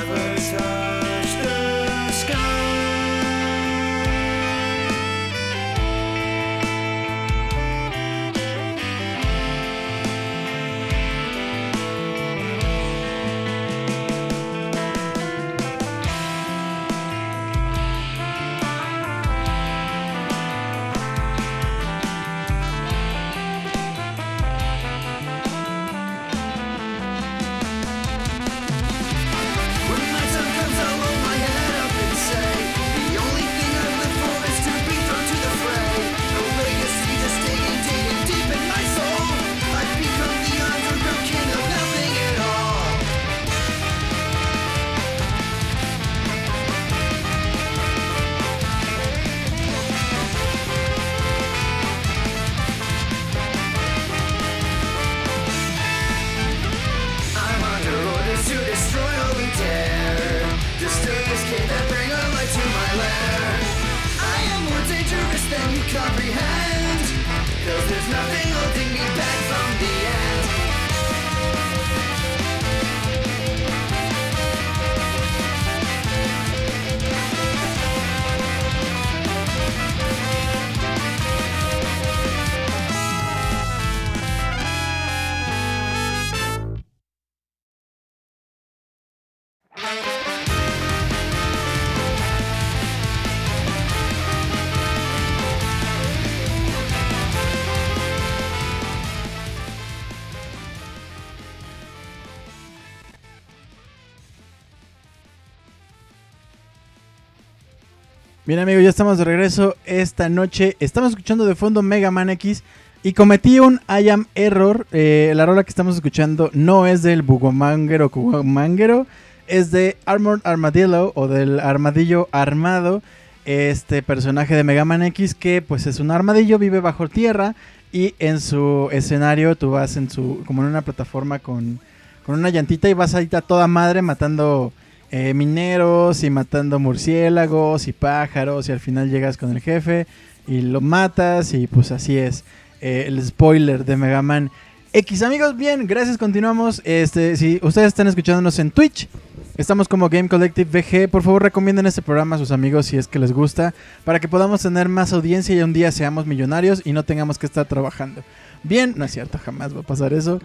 B: Bien amigos, ya estamos de regreso esta noche. Estamos escuchando de fondo Mega Man X y cometí un I am error. Eh, la rola que estamos escuchando no es del Bugomangero Cubomangero, es de Armored Armadillo o del Armadillo Armado. Este personaje de Mega Man X que pues es un armadillo, vive bajo tierra y en su escenario tú vas en su como en una plataforma con, con una llantita y vas ahí a toda madre matando eh, mineros y matando murciélagos y pájaros y al final llegas con el jefe y lo matas y pues así es eh, el spoiler de Mega Man. X amigos bien gracias continuamos. Este si ustedes están escuchándonos en Twitch estamos como Game Collective VG por favor recomienden este programa a sus amigos si es que les gusta para que podamos tener más audiencia y un día seamos millonarios y no tengamos que estar trabajando. Bien no es cierto jamás va a pasar eso.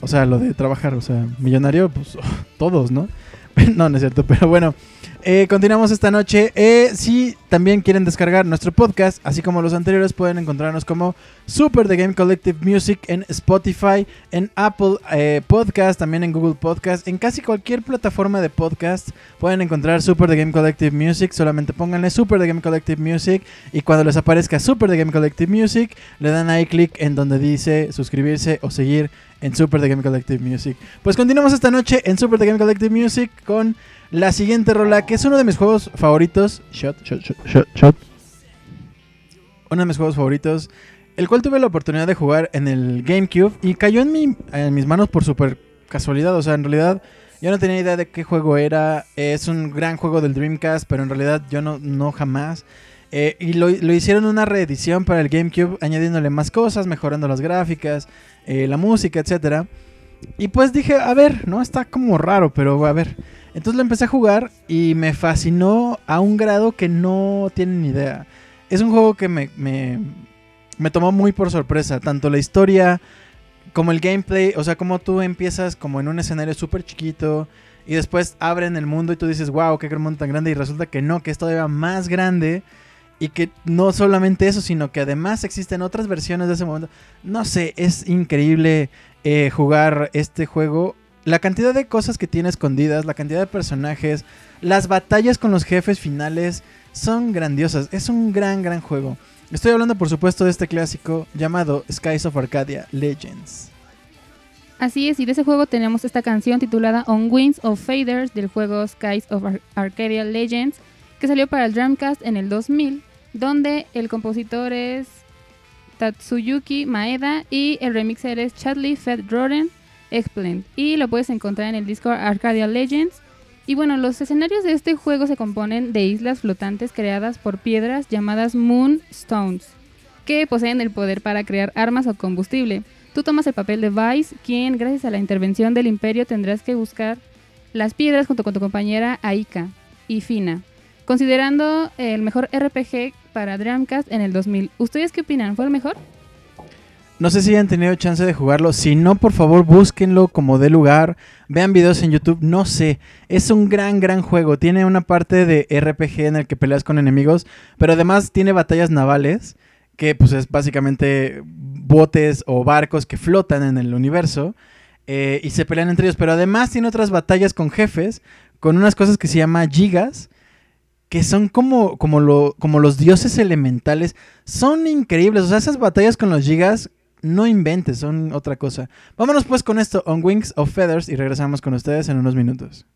B: O sea lo de trabajar o sea millonario pues todos no no, no es cierto, pero bueno. eh, continuamos esta noche. Eh, si también quieren descargar nuestro podcast, así como los anteriores, pueden encontrarnos como Super The Game Collective Music en Spotify, en Apple eh, Podcast, también en Google Podcast, en casi cualquier plataforma de podcast pueden encontrar Super The Game Collective Music. Solamente pónganle Super The Game Collective Music y cuando les aparezca Super The Game Collective Music, le dan ahí clic en donde dice suscribirse o seguir en Super The Game Collective Music. Pues continuamos esta noche en Super The Game Collective Music con la siguiente rola, que es uno de mis juegos favoritos. Shot, shot, shot, shot, shot. Uno de mis juegos favoritos, el cual tuve la oportunidad de jugar en el GameCube y cayó en, en mis manos por super casualidad. O sea, en realidad Yo no tenía idea de qué juego era. Es un gran juego del Dreamcast, pero en realidad yo no, no jamás. Eh, y lo, lo hicieron una reedición para el GameCube, añadiéndole más cosas, mejorando las gráficas, eh, la música, etcétera. Y pues dije, a ver, ¿no? Está como raro, pero a ver. Entonces lo empecé a jugar y me fascinó a un grado que no tienen idea. Es un juego que me, me, me tomó muy por sorpresa. Tanto la historia como el gameplay. O sea, como tú empiezas como en un escenario súper chiquito. Y después abren el mundo y tú dices, wow, qué mundo tan grande. Y resulta que no, que es todavía más grande. Y que no solamente eso, sino que además existen otras versiones de ese momento. No sé, es increíble eh, jugar este juego. La cantidad de cosas que tiene escondidas, la cantidad de personajes, las batallas con los jefes finales son grandiosas. Es un gran, gran juego. Estoy hablando, por supuesto, de este clásico llamado Skies of Arcadia Legends.
A: Así es, y de ese juego tenemos esta canción titulada On Wings of Faders del juego Skies of Ar- Arcadia Legends, que salió para el Dreamcast en el 2000, donde el compositor es Tatsuyuki Maeda y el remixer es Chadley Fed Roden Explained. Y lo puedes encontrar en el Discord Arcadia Legends. Y bueno, los escenarios de este juego se componen de islas flotantes creadas por piedras llamadas Moonstones, que poseen el poder para crear armas o combustible. Tú tomas el papel de Vice, quien gracias a la intervención del Imperio tendrás que buscar las piedras junto con tu compañera Aika y Fina, considerando el mejor RPG para Dreamcast en el 2000. ¿Ustedes qué opinan? ¿Fue el mejor?
B: No sé si han tenido chance de jugarlo. Si no, por favor, búsquenlo como de lugar. Vean videos en YouTube. No sé. Es un gran, gran juego. Tiene una parte de RPG en el que peleas con enemigos. Pero además tiene batallas navales. Que pues es básicamente botes o barcos que flotan en el universo. eh, y se pelean entre ellos. Pero además tiene otras batallas con jefes. Con unas cosas que se llama gigas. Que son como, como, lo, como los dioses elementales. Son increíbles. O sea, esas batallas con los gigas no inventes, son otra cosa. Vámonos pues con esto, On Wings of Feathers, y regresamos con ustedes en unos minutos.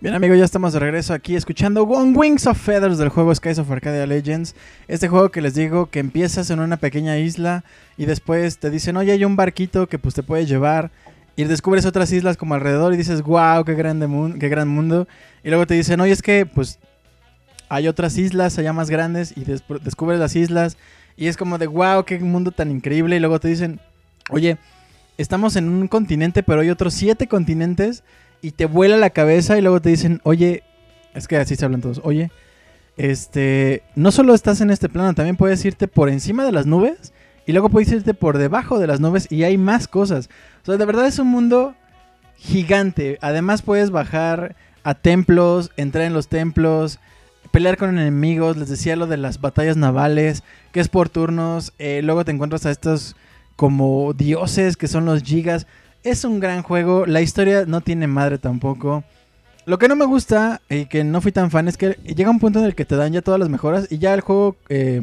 B: Bien amigos, ya estamos de regreso aquí escuchando One Wings of Feathers del juego Skies of Arcadia Legends. Este juego que les digo que empiezas en una pequeña isla y después te dicen, oye, hay un barquito que pues te puede llevar y descubres otras islas como alrededor y dices, wow, qué, grande qué gran mundo. Y luego te dicen, oye, es que pues hay otras islas allá más grandes y des- descubres las islas y es como de, wow, qué mundo tan increíble. Y luego te dicen, oye, estamos en un continente, pero hay otros siete continentes y te vuela la cabeza y luego te dicen, oye, es que así se hablan todos, oye, este, no solo estás en este plano, también puedes irte por encima de las nubes y luego puedes irte por debajo de las nubes y hay más cosas. O sea, de verdad es un mundo gigante. Además puedes bajar a templos, entrar en los templos, pelear con enemigos. Les decía lo de las batallas navales, que es por turnos. Eh, luego te encuentras a estos como dioses que son los gigas. Es un gran juego. La historia no tiene madre tampoco. Lo que no me gusta y que no fui tan fan es que llega un punto en el que te dan ya todas las mejoras y ya el juego eh,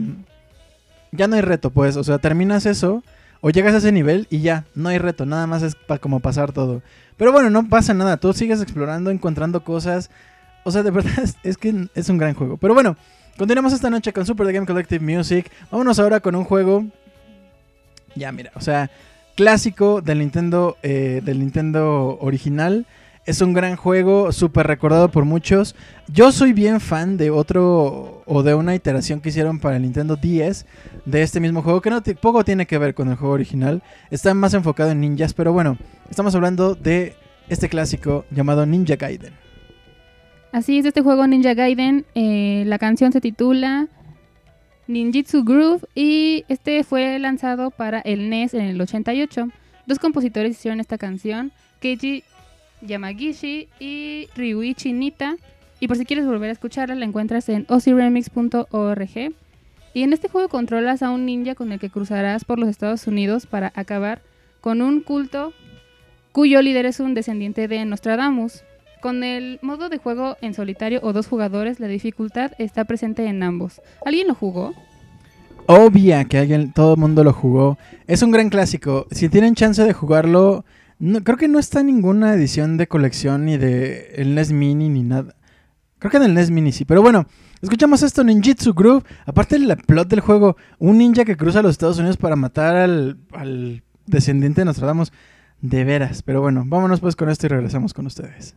B: ya no hay reto, pues. O sea, terminas eso o llegas a ese nivel y ya, no hay reto, nada más es pa- como pasar todo. Pero bueno, no pasa nada, tú sigues explorando, encontrando cosas. O sea, de verdad es, es que es un gran juego. Pero bueno, continuamos esta noche con Super The Game Collective Music. Vámonos ahora con un juego. Ya, mira, o sea, clásico del Nintendo, eh, del Nintendo original. Es un gran juego, súper recordado por muchos. Yo soy bien fan de otro o de una iteración que hicieron para el Nintendo 10 de este mismo juego, que no poco tiene que ver con el juego original. Está más enfocado en ninjas, pero bueno, estamos hablando de este clásico llamado Ninja Gaiden.
A: Así es, este juego Ninja Gaiden, eh, la canción se titula Ninjitsu Groove y este fue lanzado para el NES en el 88. Dos compositores hicieron esta canción, Keiji Yamagishi y Ryuichi Nita. Y por si quieres volver a escucharla, la encuentras en oziremix.org. Y en este juego controlas a un ninja con el que cruzarás por los Estados Unidos para acabar con un culto cuyo líder es un descendiente de Nostradamus. Con el modo de juego en solitario o dos jugadores, la dificultad está presente en ambos. ¿Alguien lo jugó?
B: Obvia que alguien, todo el mundo lo jugó. Es un gran clásico. Si tienen chance de jugarlo, no- creo que no está en ninguna edición de colección ni de el NES Mini ni nada. Creo que en el NES Mini sí. Pero bueno, escuchamos esto, Ninjitsu Groove. Aparte el plot del juego, un ninja que cruza los Estados Unidos para matar al, al descendiente de Nostradamus. De veras. Pero bueno, vámonos pues con esto y regresamos con ustedes.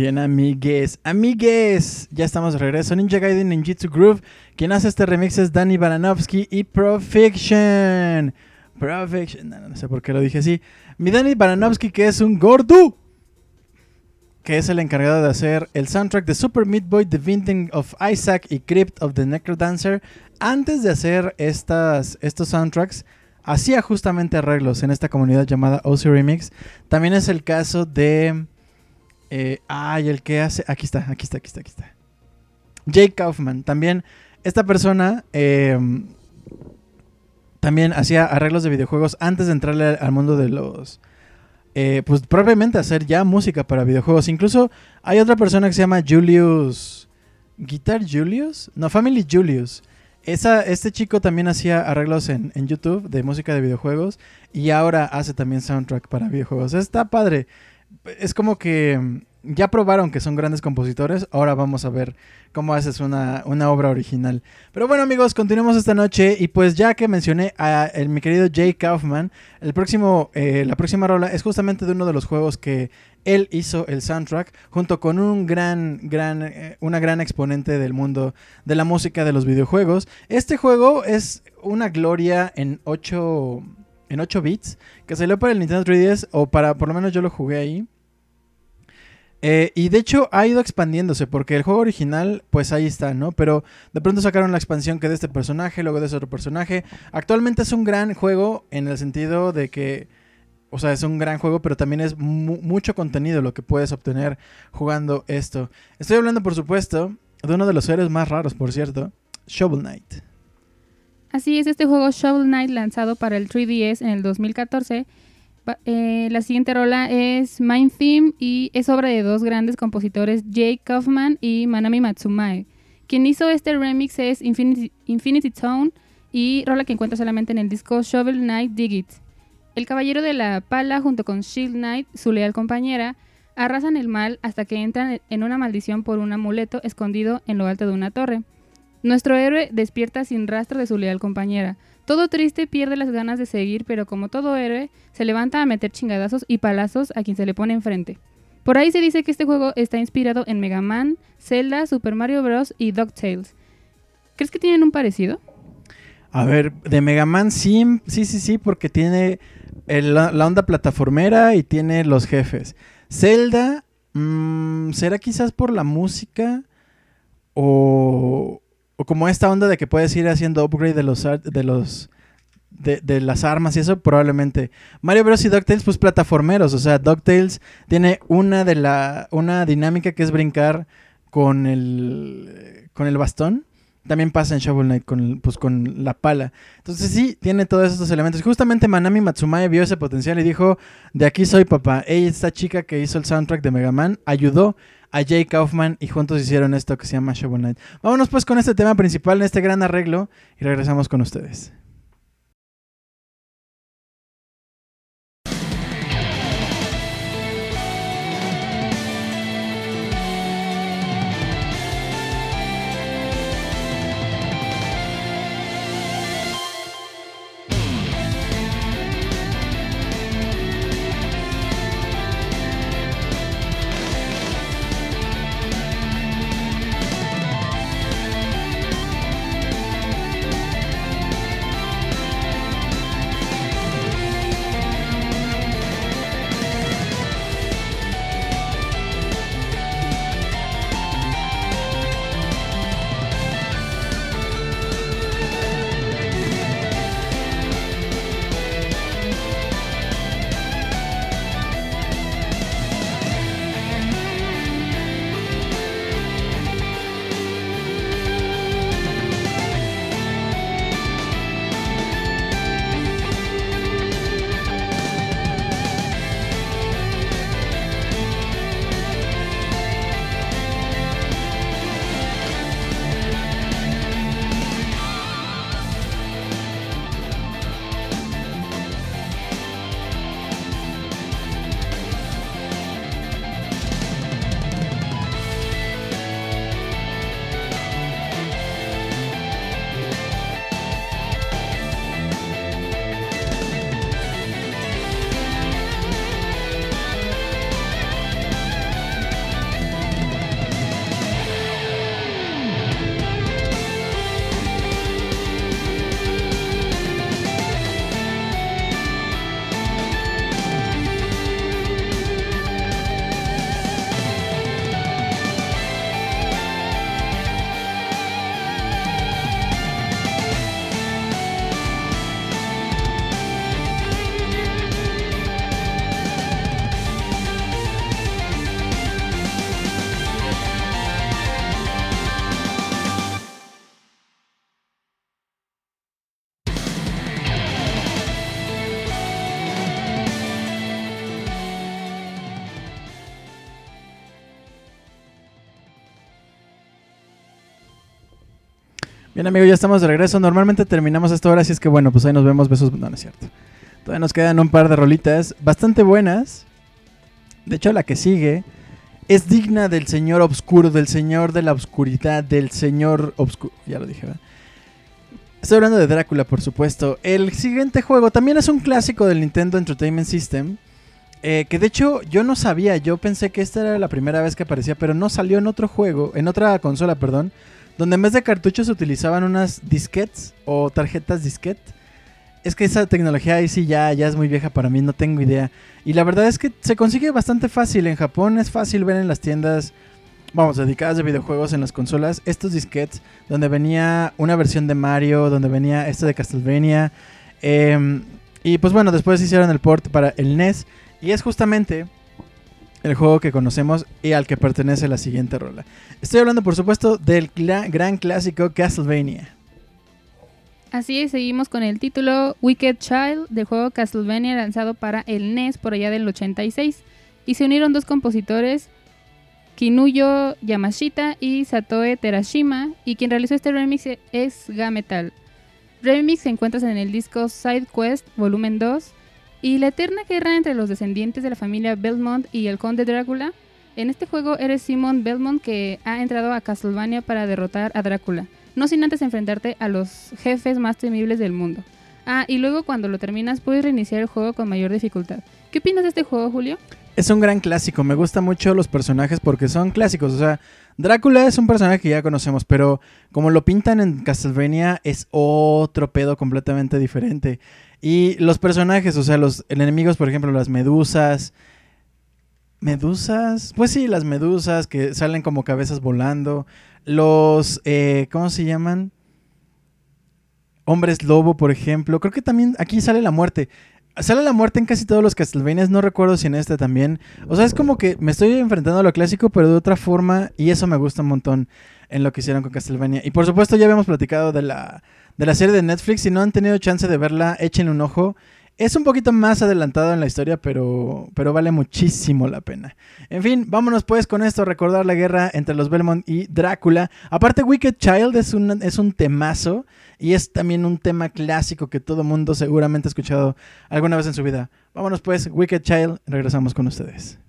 B: Bien, amigues, amigues, ya estamos de regreso. Ninja Gaiden Ninjutsu Groove. Quien hace este remix es Danny Baranovsky y Profiction. Profiction, no, no sé por qué lo dije así. Mi Danny Baranovsky, que es un gordo, que es el encargado de hacer el soundtrack de Super Meat Boy, The Vinting of Isaac y Crypt of the Necrodancer. Antes de hacer estas, estos soundtracks, hacía justamente arreglos en esta comunidad llamada OC Remix. También es el caso de. Eh, ay, el que hace. Aquí está, aquí está, aquí está, aquí está. Jake Kaufman. También, esta persona eh, también hacía arreglos de videojuegos antes de entrarle al, al mundo de los. eh, pues probablemente hacer ya música para videojuegos. Incluso hay otra persona que se llama Julius. ¿Guitar Julius? No, Family Julius. Esa, este chico también hacía arreglos en, en YouTube de música de videojuegos y ahora hace también soundtrack para videojuegos. Está padre. Es como que mm, ya probaron que son grandes compositores, ahora vamos a ver cómo haces una, una obra original. Pero bueno amigos, continuemos esta noche y pues ya que mencioné a mi querido Jay Kaufman, el próximo, eh, la próxima rola es justamente de uno de los juegos que él hizo el soundtrack junto con un gran, gran, eh, una gran exponente del mundo de la música de los videojuegos. Este juego es una gloria en 8 en 8 bits que salió para el Nintendo 3DS o para por lo menos yo lo jugué ahí. Eh, y de hecho ha ido expandiéndose porque el juego original pues ahí está, ¿no? Pero de pronto sacaron la expansión que de este personaje, luego de ese otro personaje. Actualmente es un gran juego en el sentido de que, o sea, es un gran juego, pero también es mu mucho contenido lo que puedes obtener jugando esto. Estoy hablando por supuesto de uno de los héroes más raros, por cierto, Shovel Knight.
A: Así es, este juego Shovel Knight lanzado para el 3DS en el 2014. pa- eh, la siguiente rola es Mind Theme y es obra de dos grandes compositores, Jake Kaufman y Manami Matsumae. Quien hizo este remix es Infinity, Infinity Tone y rola que encuentra solamente en el disco Shovel Knight Dig It. El caballero de la pala junto con Shield Knight, su leal compañera, arrasan el mal hasta que entran en una maldición por un amuleto escondido en lo alto de una torre. Nuestro héroe despierta sin rastro de su leal compañera. Todo triste pierde las ganas de seguir, pero como todo héroe, se levanta a meter chingadazos y palazos a quien se le pone enfrente. Por ahí se dice que este juego está inspirado en Mega Man, Zelda, Super Mario Bros. y DuckTales. ¿Crees que tienen un parecido?
B: A ver, de Mega Man sí, sí, sí, sí, porque tiene la, onda plataformera y tiene los jefes. Zelda, mm, ¿será quizás por la música? O, o como esta onda de que puedes ir haciendo upgrade de los de los de, de las armas y eso probablemente. Mario Bros y DuckTales pues plataformeros, o sea, DuckTales tiene una de la una dinámica que es brincar con el con el bastón. También pasa en Shovel Knight con, pues, con la pala. Entonces sí, tiene todos estos elementos. Justamente Manami Matsumae vio ese potencial y dijo, de aquí soy papá. Ella, esta chica que hizo el soundtrack de Mega Man, ayudó a Jay Kaufman y juntos hicieron esto que se llama Shovel Knight. Vámonos pues con este tema principal, en este gran arreglo, y regresamos con ustedes. Bien, amigo, ya estamos de regreso. Normalmente terminamos esta hora, así es que bueno, pues ahí nos vemos. Besos. No, no es cierto. Todavía nos quedan un par de rolitas bastante buenas. De hecho, la que sigue es digna del señor obscuro, del señor de la oscuridad, del señor obscuro. Ya lo dije, ¿verdad? Estoy hablando de Drácula, por supuesto. El siguiente juego también es un clásico del Nintendo Entertainment System. eh, que de hecho yo no sabía, yo pensé que esta era la primera vez que aparecía, pero no salió en otro juego, en otra consola, perdón, donde en vez de cartuchos se utilizaban unas disquetes o tarjetas disquete. Es que esa tecnología ahí sí ya, ya es muy vieja para mí, no tengo idea. Y la verdad es que se consigue bastante fácil. En Japón es fácil ver en las tiendas, vamos, dedicadas de videojuegos en las consolas, estos disquetes donde venía una versión de Mario, donde venía esto de Castlevania. em, y pues bueno, después hicieron el port para el NES. Y es justamente el juego que conocemos y al que pertenece la siguiente rola. Estoy hablando, por supuesto, del gran clásico Castlevania.
A: Así seguimos con el título Wicked Child del juego Castlevania lanzado para el NES por allá del 86. Y se unieron dos compositores, Kinuyo Yamashita y Satoe Terashima, y quien realizó este remix es Gametal. Remix se encuentra en el disco Side Quest Volumen 2 y la eterna guerra entre los descendientes de la familia Belmont y el conde Drácula. En este juego eres Simon Belmont que ha entrado a Castlevania para derrotar a Drácula no sin antes enfrentarte a los jefes más temibles del mundo. Ah, y luego cuando lo terminas puedes reiniciar el juego con mayor dificultad. ¿Qué opinas de este juego, Julio?
B: Es un gran clásico, me gustan mucho los personajes porque son clásicos, o sea, Drácula es un personaje que ya conocemos, pero como lo pintan en Castlevania es otro pedo completamente diferente. Y los personajes, o sea, los enemigos, por ejemplo, las medusas, medusas, pues sí, las medusas que salen como cabezas volando, los, eh, ¿cómo se llaman? Hombres lobo, por ejemplo, creo que también aquí sale la muerte. Sale la muerte en casi todos los Castlevanias, no recuerdo si en este también. O sea, es como que me estoy enfrentando a lo clásico, pero de otra forma, y eso me gusta un montón en lo que hicieron con Castlevania. Y por supuesto, ya habíamos platicado de la, de la serie de Netflix. Si no han tenido chance de verla, échenle un ojo. Es un poquito más adelantado en la historia, pero, pero vale muchísimo la pena. En fin, vámonos pues con esto, recordar la guerra entre los Belmont y Drácula. Aparte, Wicked Child es un, es un temazo y es también un tema clásico que todo mundo seguramente ha escuchado alguna vez en su vida. Vámonos pues, Wicked Child, regresamos con ustedes.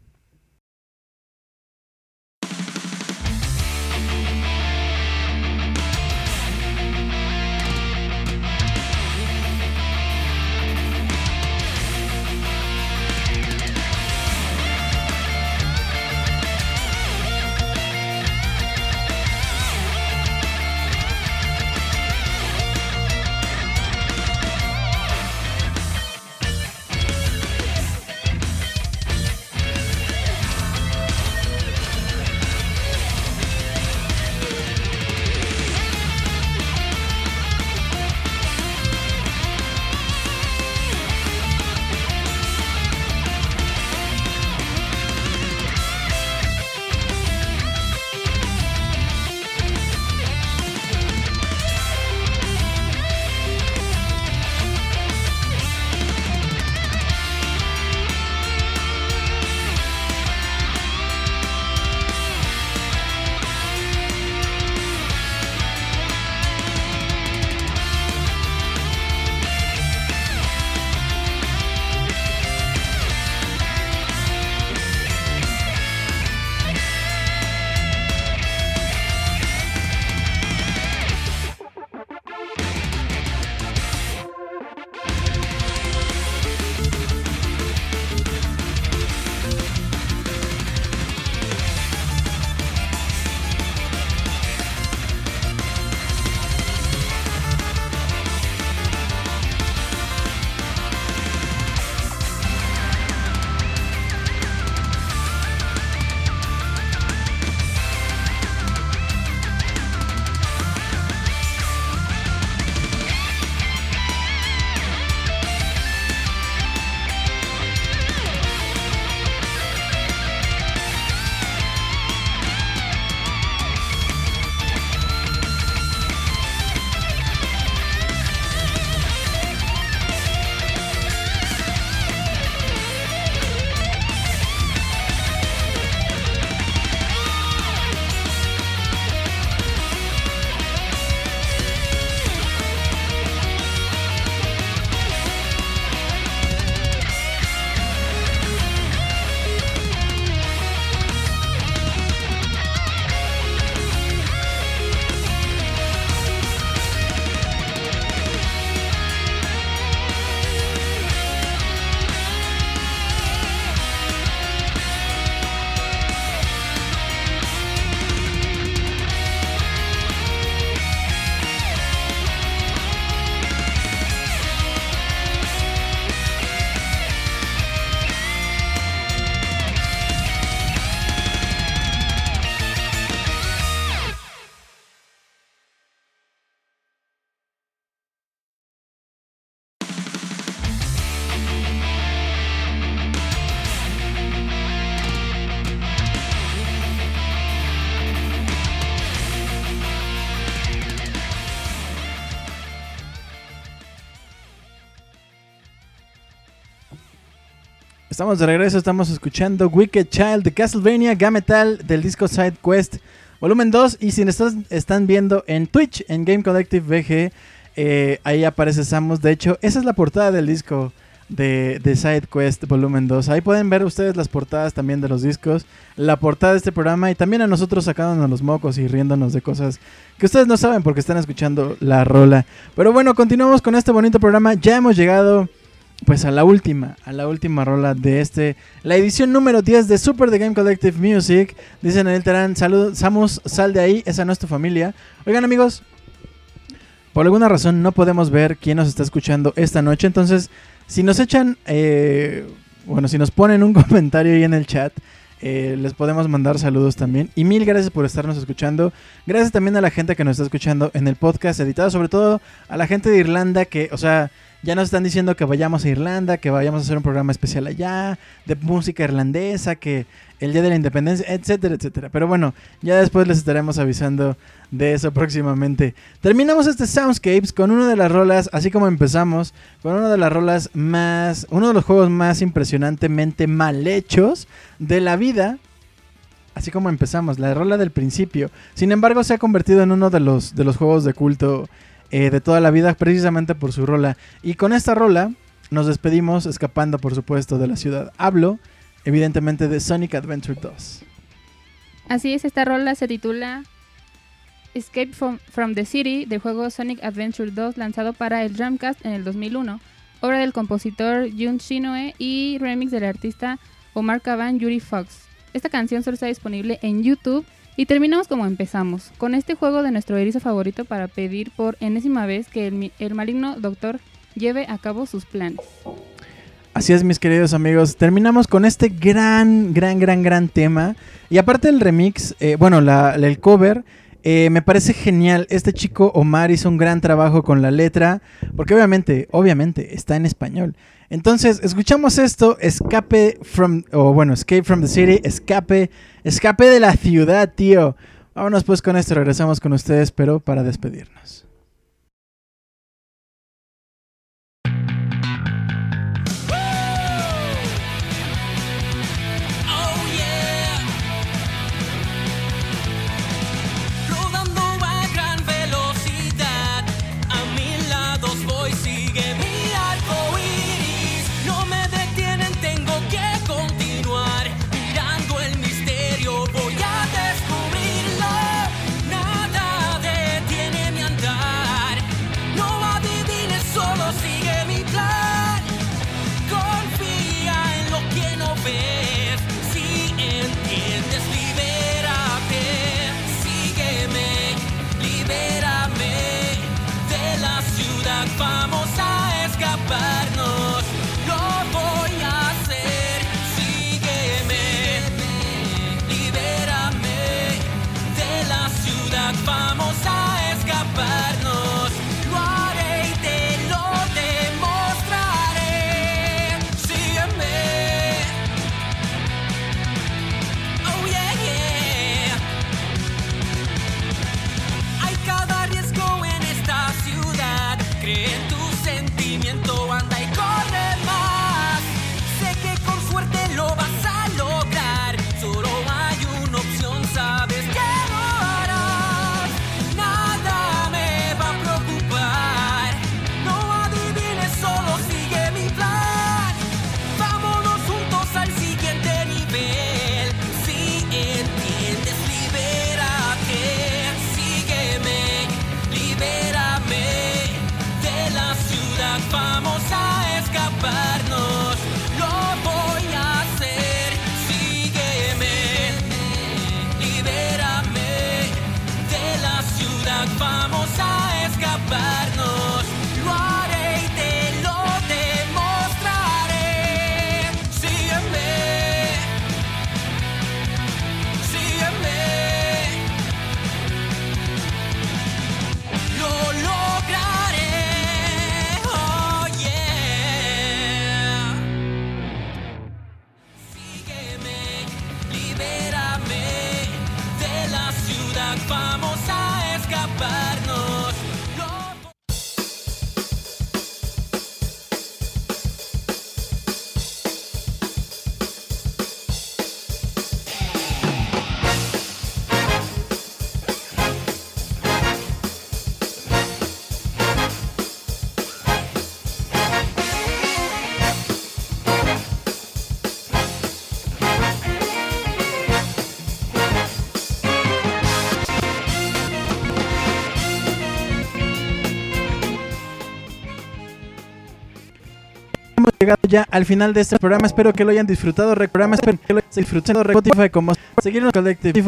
B: Estamos de regreso, estamos escuchando Wicked Child de Castlevania Gametal del disco Side Quest Volumen 2. Y si nos están viendo en Twitch, en Game Collective VG, eh, ahí aparece Samus. De hecho, esa es la portada del disco de, de Side Quest Volumen 2. Ahí pueden ver ustedes las portadas también de los discos, la portada de este programa y también a nosotros sacándonos los mocos y riéndonos de cosas que ustedes no saben porque están escuchando la rola. Pero bueno, continuamos con este bonito programa. Ya hemos llegado pues a la última, a la última rola de este, la edición número 10 de Super The Game Collective Music. Dicen en el Terán, salud, Samus, sal de ahí, esa no es tu familia. Oigan amigos, por alguna razón no podemos ver quién nos está escuchando esta noche, entonces si nos echan, eh, bueno, si nos ponen un comentario ahí en el chat, eh, les podemos mandar saludos también. Y mil gracias por estarnos escuchando. Gracias también a la gente que nos está escuchando en el podcast editado, sobre todo a la gente de Irlanda que, o sea, ya nos están diciendo que vayamos a Irlanda, que vayamos a hacer un programa especial allá, de música irlandesa, que el Día de la Independencia, etcétera, etcétera. Pero bueno, ya después les estaremos avisando de eso próximamente. Terminamos este Soundscapes con una de las rolas, así como empezamos, con una de las rolas más, uno de los juegos más impresionantemente mal hechos de la vida. Así como empezamos, la rola del principio. Sin embargo, se ha convertido en uno de los, de los juegos de culto eh, de toda la vida precisamente por su rola. Y con esta rola nos despedimos escapando por supuesto de la ciudad. Hablo evidentemente de Sonic Adventure 2.
A: Así es, esta rola se titula Escape from, from the City del juego Sonic Adventure 2 lanzado para el Dreamcast en el 2001, obra del compositor Jun Shinoe y remix del artista Omar Caban Yuri Fox. Esta canción solo está disponible en YouTube y terminamos como empezamos, con este juego de nuestro erizo favorito para pedir por enésima vez que el, el maligno doctor lleve a cabo sus planes.
B: Así es, mis queridos amigos. Terminamos con este gran, gran, gran, gran tema. Y aparte del remix, eh, bueno, la, el cover, eh, me parece genial. Este chico Omar hizo un gran trabajo con la letra, porque obviamente, obviamente, está en español. Entonces, escuchamos esto, escape from, o bueno, escape from the city, escape, escape de la ciudad, tío. Vámonos pues con esto, regresamos con ustedes, pero para despedirnos. Llegado ya al final de este programa. Espero que lo hayan disfrutado. Programa, espero que lo hayan disfrutado. Spotify como seguirnos Collective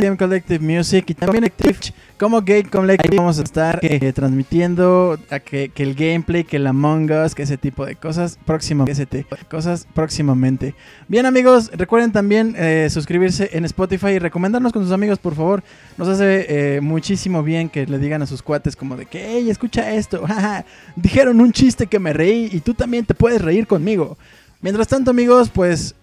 B: Game Collective Music y también Twitch como Game Collective. Vamos a estar eh, transmitiendo a que, el gameplay, que el Among Us, que ese tipo de cosas próximamente. Cosas próximamente. Bien amigos, recuerden también eh, suscribirse en Spotify y recomendarnos con sus amigos, por favor. Nos hace eh, muchísimo bien que le digan a sus cuates como de que, hey, escucha esto. Dijeron un chiste que me reí y tú también te puedes reír conmigo. Mientras tanto amigos, pues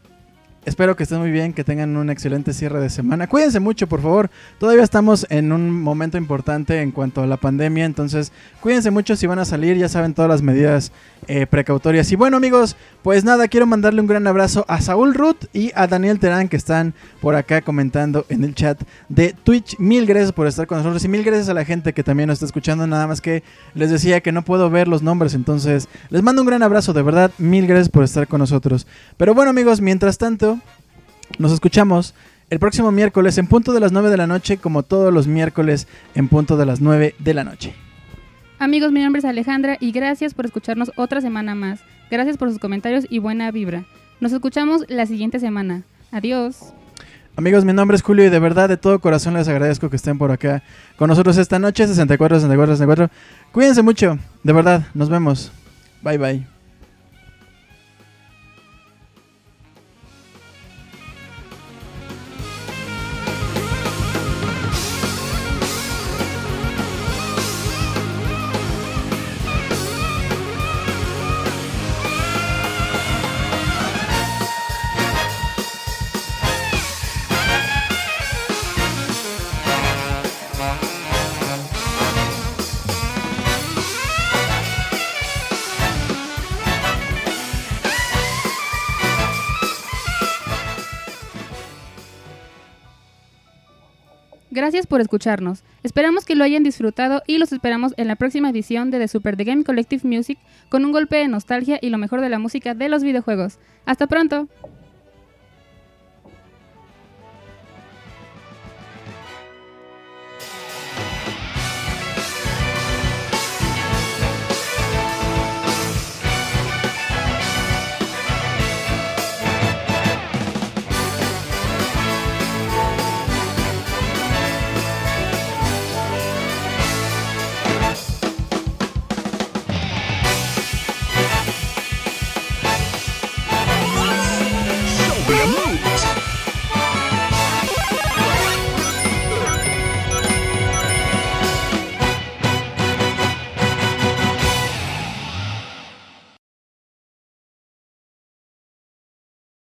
B: Espero que estén muy bien, que tengan un excelente cierre de semana. Cuídense mucho, por favor. Todavía estamos en un momento importante en cuanto a la pandemia, entonces cuídense mucho si van a salir, ya saben todas las medidas eh, precautorias. Y bueno amigos, pues nada, quiero mandarle un gran abrazo a Saúl Ruth y a Daniel Terán que están por acá comentando en el chat de Twitch. Mil gracias por estar con nosotros y mil gracias a la gente que también nos está escuchando. Nada más que les decía que no puedo ver los nombres, entonces les mando un gran abrazo, de verdad, mil gracias por estar con nosotros. Pero bueno amigos, mientras tanto... Nos escuchamos el próximo miércoles en punto de las 9 de la noche, como todos los miércoles en punto de las 9 de la noche.
A: Amigos, mi nombre es Alejandra y gracias por escucharnos otra semana más. Gracias por sus comentarios y buena vibra. Nos escuchamos la siguiente semana. Adiós.
B: Amigos, mi nombre es Julio y de verdad de todo corazón les agradezco que estén por acá con nosotros esta noche, 64, 64, 64. Cuídense mucho, de verdad, nos vemos. Bye bye.
A: Gracias por escucharnos. Esperamos que lo hayan disfrutado y los esperamos en la próxima edición de The Super The Game Collective Music con un golpe de nostalgia y lo mejor de la música de los videojuegos. Hasta pronto.